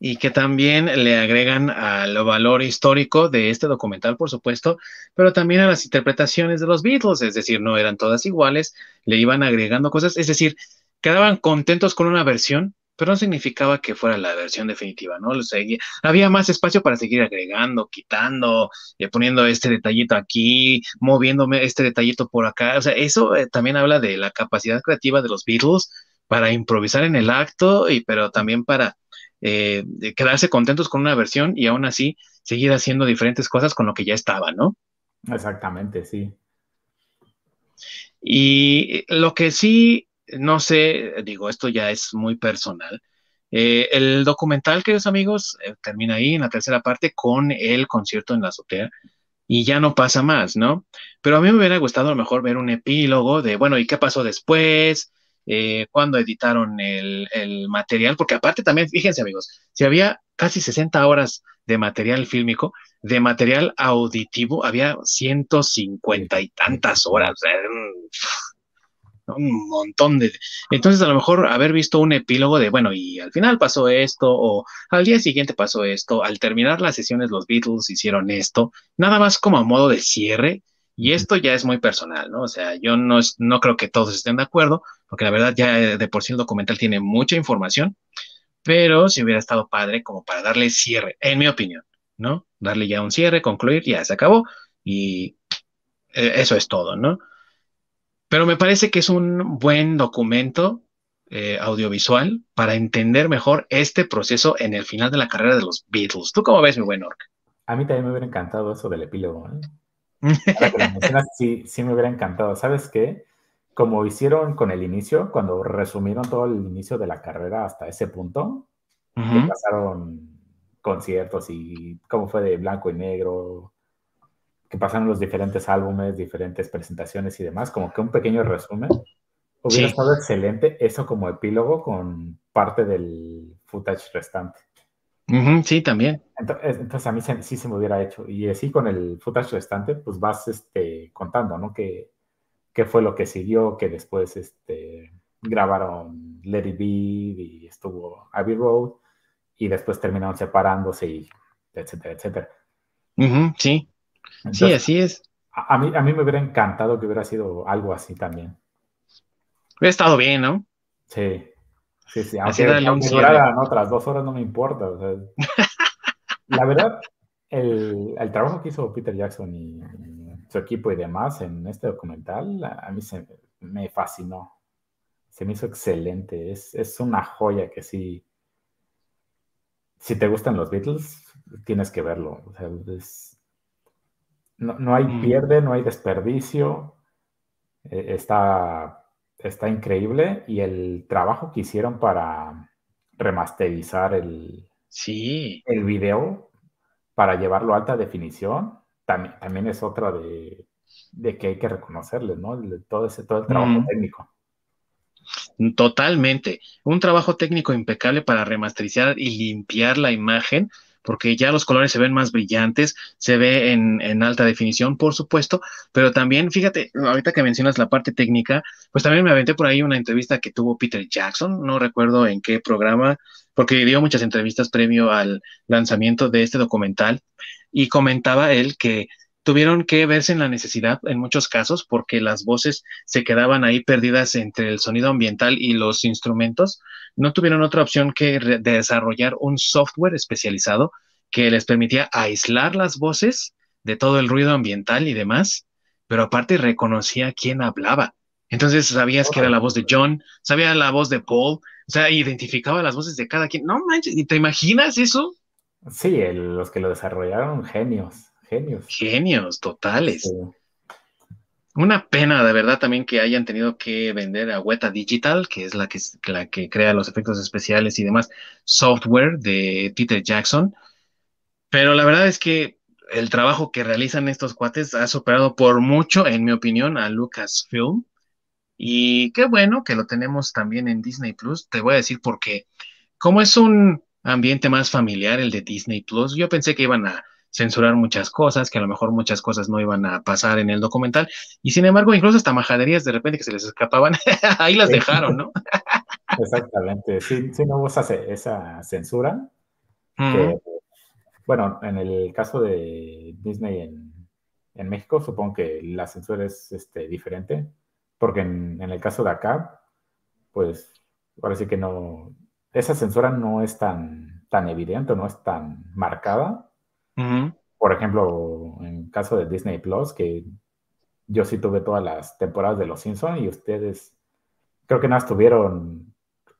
Y que también le agregan al valor histórico de este documental, por supuesto, pero también a las interpretaciones de los Beatles, es decir, no eran todas iguales, le iban agregando cosas, es decir, quedaban contentos con una versión, pero no significaba que fuera la versión definitiva, ¿no? había más espacio para seguir agregando, quitando, eh, poniendo este detallito aquí, moviéndome este detallito por acá. O sea, eso eh, también habla de la capacidad creativa de los Beatles para improvisar en el acto, y pero también para eh, quedarse contentos con una versión y aún así seguir haciendo diferentes cosas con lo que ya estaba, ¿no? Exactamente, sí. Y lo que sí no sé, digo, esto ya es muy personal. Eh, el documental, queridos amigos, eh, termina ahí en la tercera parte con el concierto en la azotea y ya no pasa más, ¿no? Pero a mí me hubiera gustado a lo mejor ver un epílogo de, bueno, ¿y qué pasó después? Eh, cuando editaron el, el, material, porque aparte también, fíjense amigos, si había casi 60 horas de material fílmico, de material auditivo había 150 y tantas horas un montón de... Entonces a lo mejor haber visto un epílogo de, bueno, y al final pasó esto, o al día siguiente pasó esto, al terminar las sesiones los Beatles hicieron esto, nada más como a modo de cierre, y esto ya es muy personal, ¿no? O sea, yo no, no creo que todos estén de acuerdo, porque la verdad ya de por sí el documental tiene mucha información, pero si hubiera estado padre como para darle cierre, en mi opinión, ¿no? Darle ya un cierre, concluir, ya se acabó, y eh, eso es todo, ¿no? Pero me parece que es un buen documento eh, audiovisual para entender mejor este proceso en el final de la carrera de los Beatles. ¿Tú cómo ves, mi buen Ork? A mí también me hubiera encantado eso del epílogo. ¿eh? sí, sí me hubiera encantado. ¿Sabes qué? Como hicieron con el inicio, cuando resumieron todo el inicio de la carrera hasta ese punto, pasaron conciertos y cómo fue de blanco y negro, que pasaron los diferentes álbumes, diferentes presentaciones y demás, como que un pequeño resumen. Hubiera estado excelente eso como epílogo con parte del footage restante. sí, también. Entonces, a mí sí se me hubiera hecho. Y así con el footage restante, pues vas este, contando, ¿no? ¿Qué, qué fue lo que siguió, que después este, grabaron Let It Be y estuvo Abbey Road y después terminaron separándose y etcétera, etcétera. sí sí, así es. A, mí, a mí me hubiera encantado que hubiera sido algo así también. Hubiera estado bien, ¿no? Sí, sí, sí. Aunque, así otras dos horas no me importa. la verdad, el, trabajo que hizo Peter Jackson y su equipo y demás en este documental, a, mí se, me fascinó. Se me hizo excelente. Es, es, una joya que sí. Si te gustan los Beatles, tienes que verlo. O sea, no, no, hay mm. pierde, no hay desperdicio. E, está, está increíble. Y el trabajo que hicieron para remasterizar el, sí. el video para llevarlo a alta definición, también, también es otra de, que hay que reconocerle, ¿no? todo, ese, todo el trabajo técnico. Totalmente. Un trabajo técnico impecable para remasterizar y limpiar la imagen, porque ya los colores se ven más brillantes, se ve en, en, alta definición, por supuesto, pero también, fíjate, ahorita que mencionas la parte técnica, pues también me aventé por ahí una entrevista que tuvo Peter Jackson, no recuerdo en qué programa, porque dio muchas entrevistas previo al lanzamiento de este documental y comentaba él que tuvieron que verse en la necesidad en muchos casos porque las voces se quedaban ahí perdidas entre el sonido ambiental y los instrumentos. No tuvieron otra opción que desarrollar un software especializado que les permitía aislar las voces de todo el ruido ambiental y demás, pero aparte reconocía quién hablaba. Entonces sabías que era la voz de John, sabía la voz de Paul, o sea, identificaba las voces de cada quien. No manches, ¿te imaginas eso? Sí, los que lo desarrollaron, genios, genios. Genios, totales. Una pena, de verdad, también que hayan tenido que vender a Weta Digital, que es la que, la que crea los efectos especiales y demás, software de Peter Jackson. Pero la verdad es que el trabajo que realizan estos cuates ha superado por mucho, en mi opinión, a Lucasfilm. Y qué bueno que lo tenemos también en Disney Plus. Te voy a decir porque, como es un ambiente más familiar el de Disney Plus, yo pensé que iban a censurar muchas cosas, que a lo mejor muchas cosas no iban a pasar en el documental. Y sin embargo, incluso hasta majaderías de repente que se les escapaban, ahí las dejaron, ¿no? Exactamente. Sí, sí no hubo esa, censura. bueno, en el caso de Disney en, en, México, supongo que la censura es este, diferente porque en, el caso de acá, pues ahora sí que no, esa censura no es tan, tan evidente, no es tan marcada. Por ejemplo, en el caso de Disney Plus, que yo sí tuve todas las temporadas de Los Simpsons y ustedes creo que nada tuvieron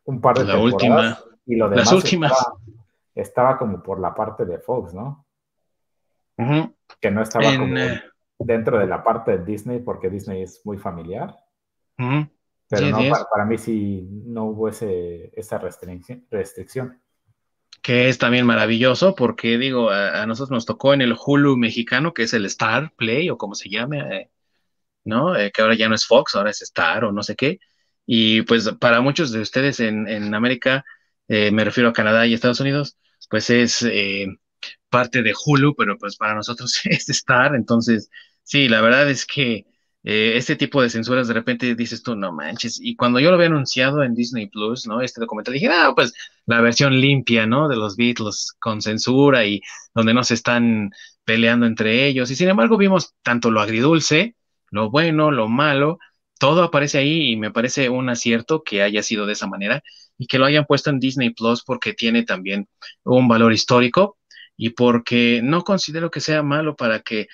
un par de la temporadas última. y lo demás Las últimas. Estaba, como por la parte de Fox, ¿no? Que no estaba como eh, dentro de la parte de Disney porque Disney es muy familiar. Pero no, para, mí sí no hubo ese, esa restricción, Que es también maravilloso porque, digo, a, nosotros nos tocó en el Hulu mexicano, que es el Star Play o como se llame, eh, ¿no? Eh, que ahora ya no es Fox, ahora es Star o no sé qué. Y pues para muchos de ustedes en, en América, eh, me refiero a Canadá y Estados Unidos, pues es parte de Hulu, pero pues para nosotros es Star. Entonces, sí, la verdad es que eh, este tipo de censuras de repente dices tú, no manches. Y cuando yo lo había anunciado en Disney Plus, ¿no? Este documental, dije, ah, pues la versión limpia, ¿no? De los Beatles con censura y donde no se están peleando entre ellos. Y sin embargo, vimos tanto lo agridulce, lo bueno, lo malo, todo aparece ahí y me parece un acierto que haya sido de esa manera y que lo hayan puesto en Disney Plus porque tiene también un valor histórico y porque no considero que sea malo para que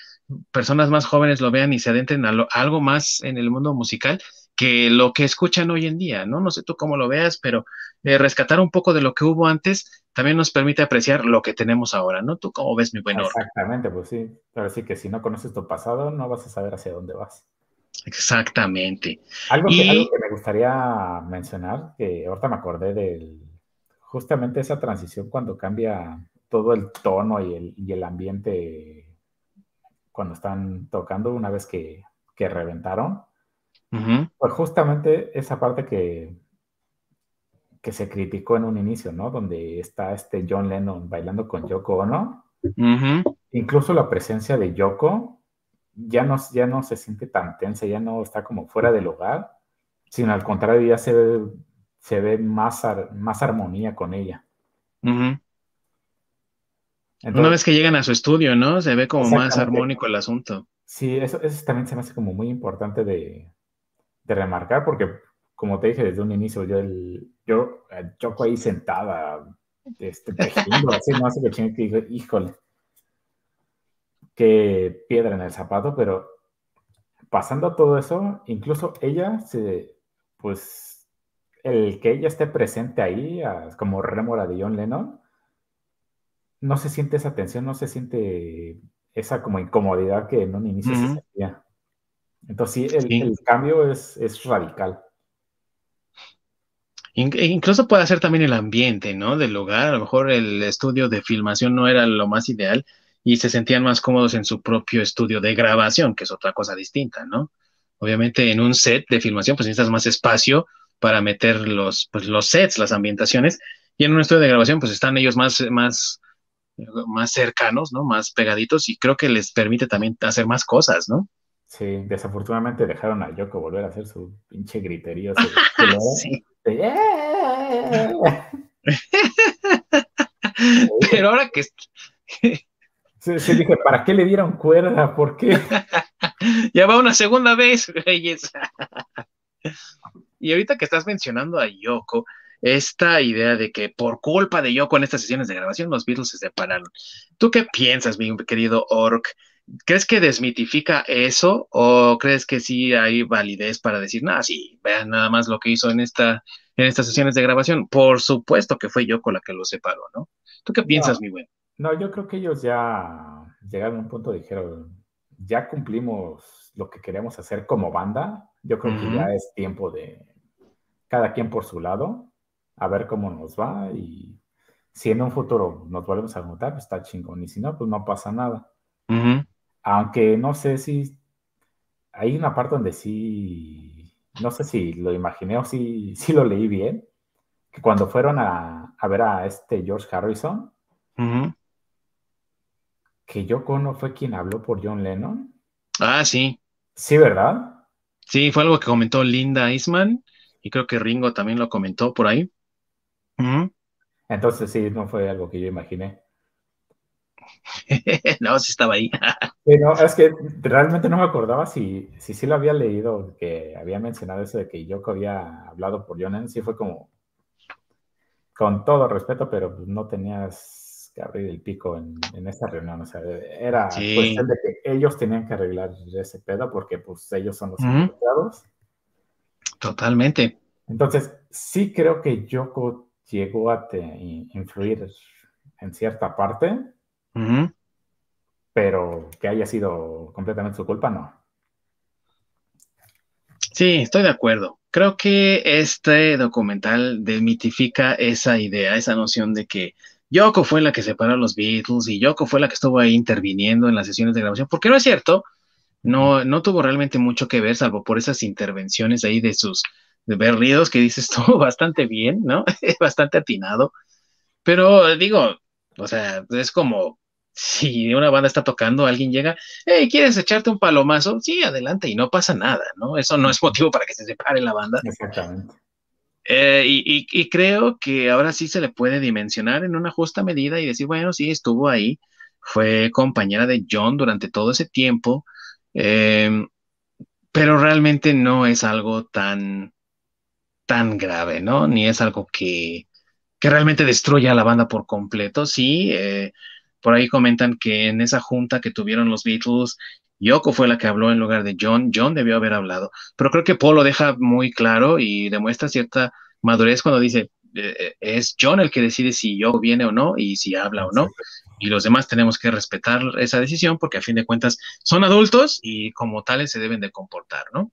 personas más jóvenes lo vean y se adentren a, algo más en el mundo musical que lo que escuchan hoy en día, ¿no? No sé tú cómo lo veas, pero eh, rescatar un poco de lo que hubo antes también nos permite apreciar lo que tenemos ahora, ¿no? ¿Tú cómo ves, mi buen Exactamente, pues sí. Pero sí que si no conoces tu pasado, no vas a saber hacia dónde vas. Exactamente. Algo, que, algo que me gustaría mencionar, que ahorita me acordé de justamente esa transición cuando cambia todo el tono y el, y el ambiente cuando están tocando una vez que, reventaron. Pues justamente esa parte que, que se criticó en un inicio, ¿no? Donde está este John Lennon bailando con Yoko Ono. Incluso la presencia de Yoko ya no, ya no se siente tan tensa, ya no está como fuera del hogar, sino al contrario, ya se ve, se ve más, más armonía con ella. Una vez que llegan a su estudio, ¿no? Se ve como más armónico el asunto. Sí, eso, eso, también se me hace como muy importante de, remarcar, porque como te dije desde un inicio, yo, el, yo Choco ahí sentada, este, tejiendo, así, no hace que dije, híjole. qué piedra en el zapato, pero pasando todo eso, incluso ella se, pues, el que ella esté presente ahí, como rémora de John Lennon, no se siente esa tensión, no se siente esa como incomodidad que en un inicio se sentía. Entonces, sí, el, cambio es, es radical. Incluso puede ser también el ambiente, ¿no? Del lugar. A lo mejor el estudio de filmación no era lo más ideal y se sentían más cómodos en su propio estudio de grabación, que es otra cosa distinta, ¿no? Obviamente en un set de filmación pues necesitas más espacio para meter los, pues, los sets, las ambientaciones, y en un estudio de grabación pues están ellos más, más, más cercanos, ¿no? Más pegaditos y creo que les permite también hacer más cosas, ¿no? Sí, desafortunadamente dejaron a Yoko volver a hacer su pinche griterío. sí. Pero ahora que... Sí, dije, ¿para qué le dieron cuerda? ¿Por qué? ya va una segunda vez, Reyes. y ahorita que estás mencionando a Yoko, esta idea de que por culpa de Yoko en estas sesiones de grabación los Beatles se separaron. ¿Tú qué piensas, mi querido Ork? ¿Crees que desmitifica eso o crees que sí hay validez para decir, nada, sí, vean nada más lo que hizo en, esta, en estas sesiones de grabación? Por supuesto que fue Yoko la que lo separó, ¿no? ¿Tú qué piensas, mi buen? No, yo creo que ellos ya llegaron a un punto, dijeron, ya cumplimos lo que queremos hacer como banda, yo creo que ya es tiempo de cada quien por su lado, a ver cómo nos va y si en un futuro nos volvemos a juntar, pues está chingón, y si no, pues no pasa nada. Aunque no sé si hay una parte donde sí, no sé si lo imaginé o si, si lo leí bien, que cuando fueron a, ver a este George Harrison, que Yoko no fue quien habló por John Lennon. Ah, sí. Sí, ¿verdad? Sí, fue algo que comentó Linda Eastman y creo que Ringo también lo comentó por ahí. Entonces sí, no fue algo que yo imaginé. no, sí estaba ahí. no, es que realmente no me acordaba si, si sí lo había leído, que había mencionado eso de que Yoko había hablado por John Lennon, sí fue como, con todo respeto, pero no tenías abrir el pico en, en esta reunión. O sea, era cuestión de que ellos tenían que arreglar ese pedo porque pues ellos son los uh Totalmente. Entonces, sí creo que Yoko llegó a influir en cierta parte, pero que haya sido completamente su culpa, no. Sí, estoy de acuerdo. Creo que este documental demitifica esa idea, esa noción de que Yoko fue la que separó a los Beatles y Yoko fue la que estuvo ahí interviniendo en las sesiones de grabación, porque no es cierto, no, no tuvo realmente mucho que ver, salvo por esas intervenciones ahí de sus berridos que dices estuvo bastante bien, ¿no? bastante atinado. Pero digo, o sea, es como si una banda está tocando, alguien llega, hey, ¿quieres echarte un palomazo? Sí, adelante, y no pasa nada, ¿no? Eso no es motivo para que se separe la banda. Exactamente. Eh, y, creo que ahora sí se le puede dimensionar en una justa medida y decir, bueno, sí, estuvo ahí, fue compañera de John durante todo ese tiempo, em, pero realmente no es algo tan, tan grave, ¿no? Ni es algo que, que realmente destruya a la banda por completo. Sí, eh, por ahí comentan que en esa junta que tuvieron los Beatles, Yoko fue la que habló en lugar de John, John debió haber hablado, pero creo que Paul lo deja muy claro y demuestra cierta madurez cuando dice, eh, eh, es John el que decide si Yoko viene o no y si habla o no, y los demás tenemos que respetar esa decisión porque a fin de cuentas son adultos y como tales se deben de comportar, ¿no?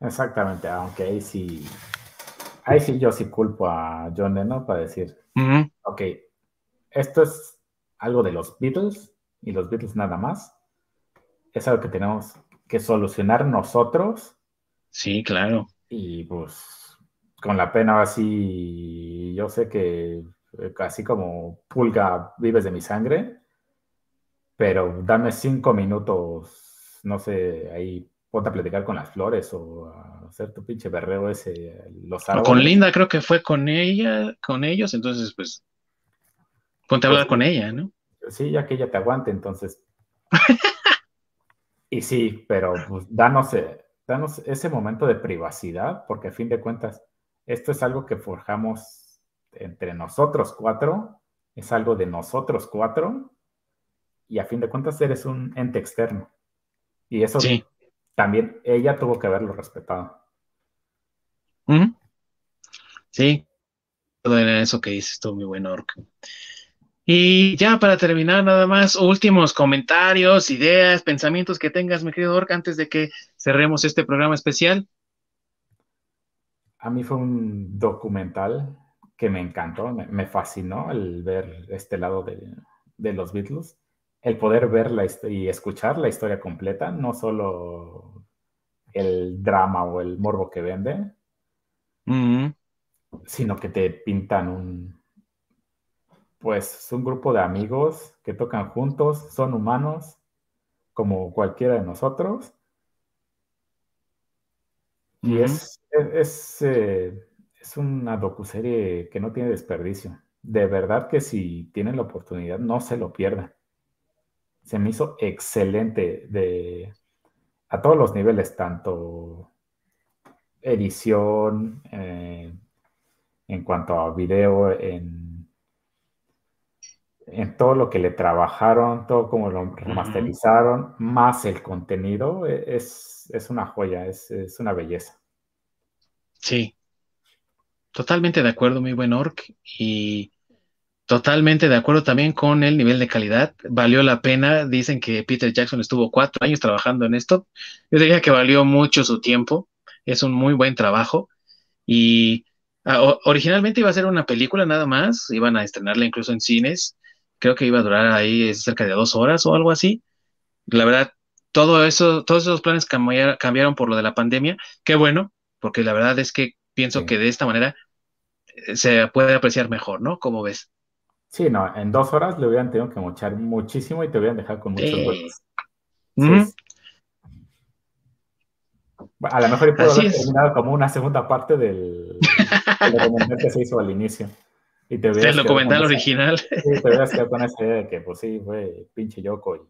Exactamente, aunque ahí sí, ahí sí yo sí culpo a John Lennon para decir, ok, esto es algo de los Beatles y los Beatles nada más es algo que tenemos que solucionar nosotros. Sí, claro. Y pues con la pena así, yo sé que así como pulga vives de mi sangre, pero dame cinco minutos, no sé, ahí ponte a platicar con las flores o a hacer tu pinche berreo ese, los árboles. con Linda creo que fue con ella, con ellos, entonces pues ponte a hablar pues con ella, ¿no? Sí, ya que ella te aguante, entonces Y sí, pero pues, danos, eh, danos ese momento de privacidad, porque a fin de cuentas, esto es algo que forjamos entre nosotros cuatro, es algo de nosotros cuatro, y a fin de cuentas eres un ente externo. Y eso también ella tuvo que haberlo respetado. Sí, todo eso que dices tú, mi buen Orc. Y ya para terminar, nada más, últimos comentarios, ideas, pensamientos que tengas, mi querido Orc, antes de que cerremos este programa especial. A mí fue un documental que me encantó, me, fascinó el ver este lado de, los Beatles, el poder ver y escuchar la historia completa, no solo el drama o el morbo que vende, sino que te pintan un, pues un grupo de amigos que tocan juntos, son humanos como cualquiera de nosotros. Y es, es, eh, es, una docuserie que no tiene desperdicio. De verdad que si tienen la oportunidad, no se lo pierdan. Se me hizo excelente de, a todos los niveles, tanto edición, eh, en cuanto a video, en en todo lo que le trabajaron, todo como lo remasterizaron, más el contenido, e, es, una joya, es, una belleza. Sí, totalmente de acuerdo, mi buen Orc, y totalmente de acuerdo también con el nivel de calidad. Valió la pena, dicen que Peter Jackson estuvo cuatro años trabajando en esto. Yo diría que valió mucho su tiempo, es un muy buen trabajo, y ah, originalmente iba a ser una película nada más, iban a estrenarla incluso en cines creo que iba a durar ahí cerca de dos horas o algo así. La verdad, todo eso, todos esos planes cambiaron por lo de la pandemia. Qué bueno, porque la verdad es que pienso que de esta manera eh, se puede apreciar mejor, ¿no? ¿Cómo ves? Sí, no, en dos horas le hubieran tenido que mochar muchísimo y te hubieran dejado con muchos huecos. A lo mejor pudo haber terminado como una segunda parte del, del que se hizo al inicio. Y te el documental original. sí, te hubieras quedado con esa idea de que, pues sí, fue pinche Yoko y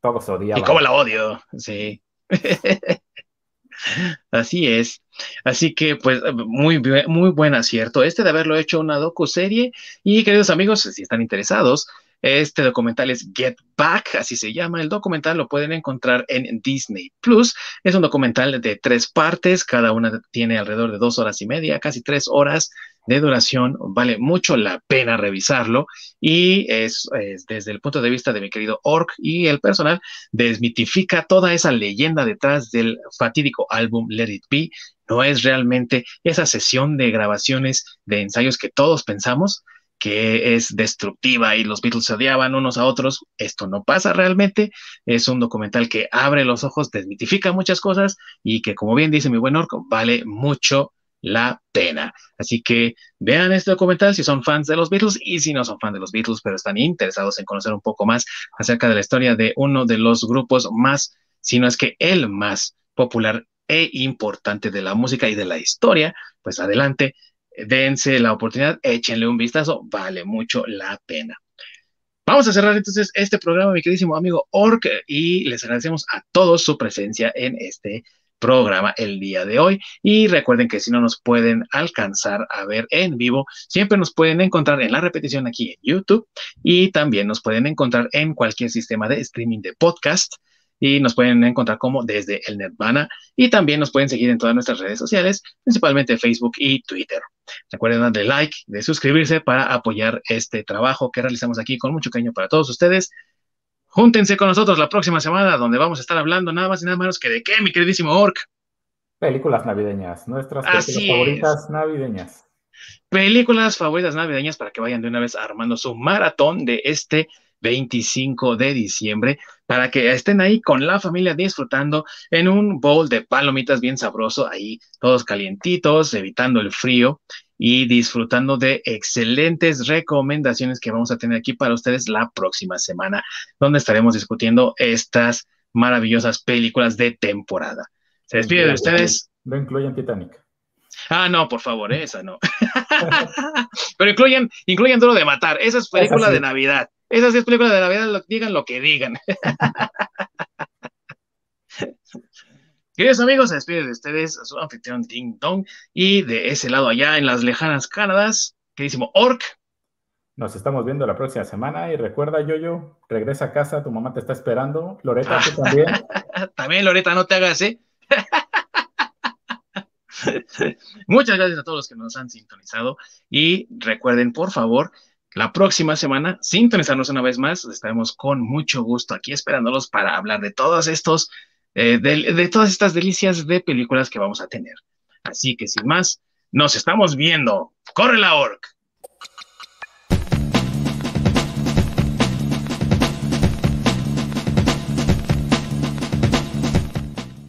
todos odiaban. Y cómo la odio, sí. Así es. Así que, pues, muy, muy buen acierto este de haberlo hecho una docu-serie. Y, queridos amigos, si están interesados, este documental es Get Back, así se llama. El documental lo pueden encontrar en Disney Plus. Es un documental de tres partes, cada una tiene alrededor de dos horas y media, casi tres horas de duración. Vale mucho la pena revisarlo y es, desde el punto de vista de mi querido Orc y el personal, desmitifica toda esa leyenda detrás del fatídico álbum Let It Be. No es realmente esa sesión de grabaciones de ensayos que todos pensamos que es destructiva y los Beatles se odiaban unos a otros. Esto no pasa realmente. Es un documental que abre los ojos, desmitifica muchas cosas y que, como bien dice mi buen Orco, vale mucho la pena. Así que vean este documental si son fans de los Beatles y si no son fans de los Beatles, pero están interesados en conocer un poco más acerca de la historia de uno de los grupos más, si no es que el más popular e importante de la música y de la historia, pues adelante, dense la oportunidad, échenle un vistazo, vale mucho la pena. Vamos a cerrar entonces este programa, mi queridísimo amigo Ork, y les agradecemos a todos su presencia en este el día de hoy. Y recuerden que si no nos pueden alcanzar a ver en vivo, siempre nos pueden encontrar en la repetición aquí en YouTube y también nos pueden encontrar en cualquier sistema de streaming de podcast y nos pueden encontrar como desde el Nirvana y también nos pueden seguir en todas nuestras redes sociales, principalmente Facebook y Twitter. Recuerden darle like, de suscribirse para apoyar este trabajo que realizamos aquí con mucho cariño para todos ustedes. Júntense con nosotros la próxima semana donde vamos a estar hablando nada más y nada menos que de qué, mi queridísimo Orc. Películas navideñas, nuestras películas favoritas navideñas. Películas favoritas navideñas para que vayan de una vez armando su maratón de este 25 de diciembre para que estén ahí con la familia disfrutando en un bowl de palomitas bien sabroso, ahí todos calientitos, evitando el frío y disfrutando de excelentes recomendaciones que vamos a tener aquí para ustedes la próxima semana, donde estaremos discutiendo estas maravillosas películas de temporada. Se despide de ustedes. No incluyen Titanic. Ah, no, por favor, esa no. Pero incluyen, incluyen Duro de Matar. Esa es película de Navidad. Esas es películas de Navidad, digan lo que digan. Queridos amigos, se despide de ustedes su anfitrión Ding Dong y de ese lado allá en las lejanas Canadas, queridísimo Orc. Nos estamos viendo la próxima semana y recuerda, Yoyo, regresa a casa, tu mamá te está esperando. Loreta, tú también. también, Loreta, no te hagas, ¿eh? Muchas gracias a todos los que nos han sintonizado y recuerden, por favor, la próxima semana sintonizarnos una vez más. Estaremos con mucho gusto aquí esperándolos para hablar de todos estos, eh, de todas estas delicias de películas que vamos a tener. Así que sin más, nos estamos viendo. ¡Corre la orc!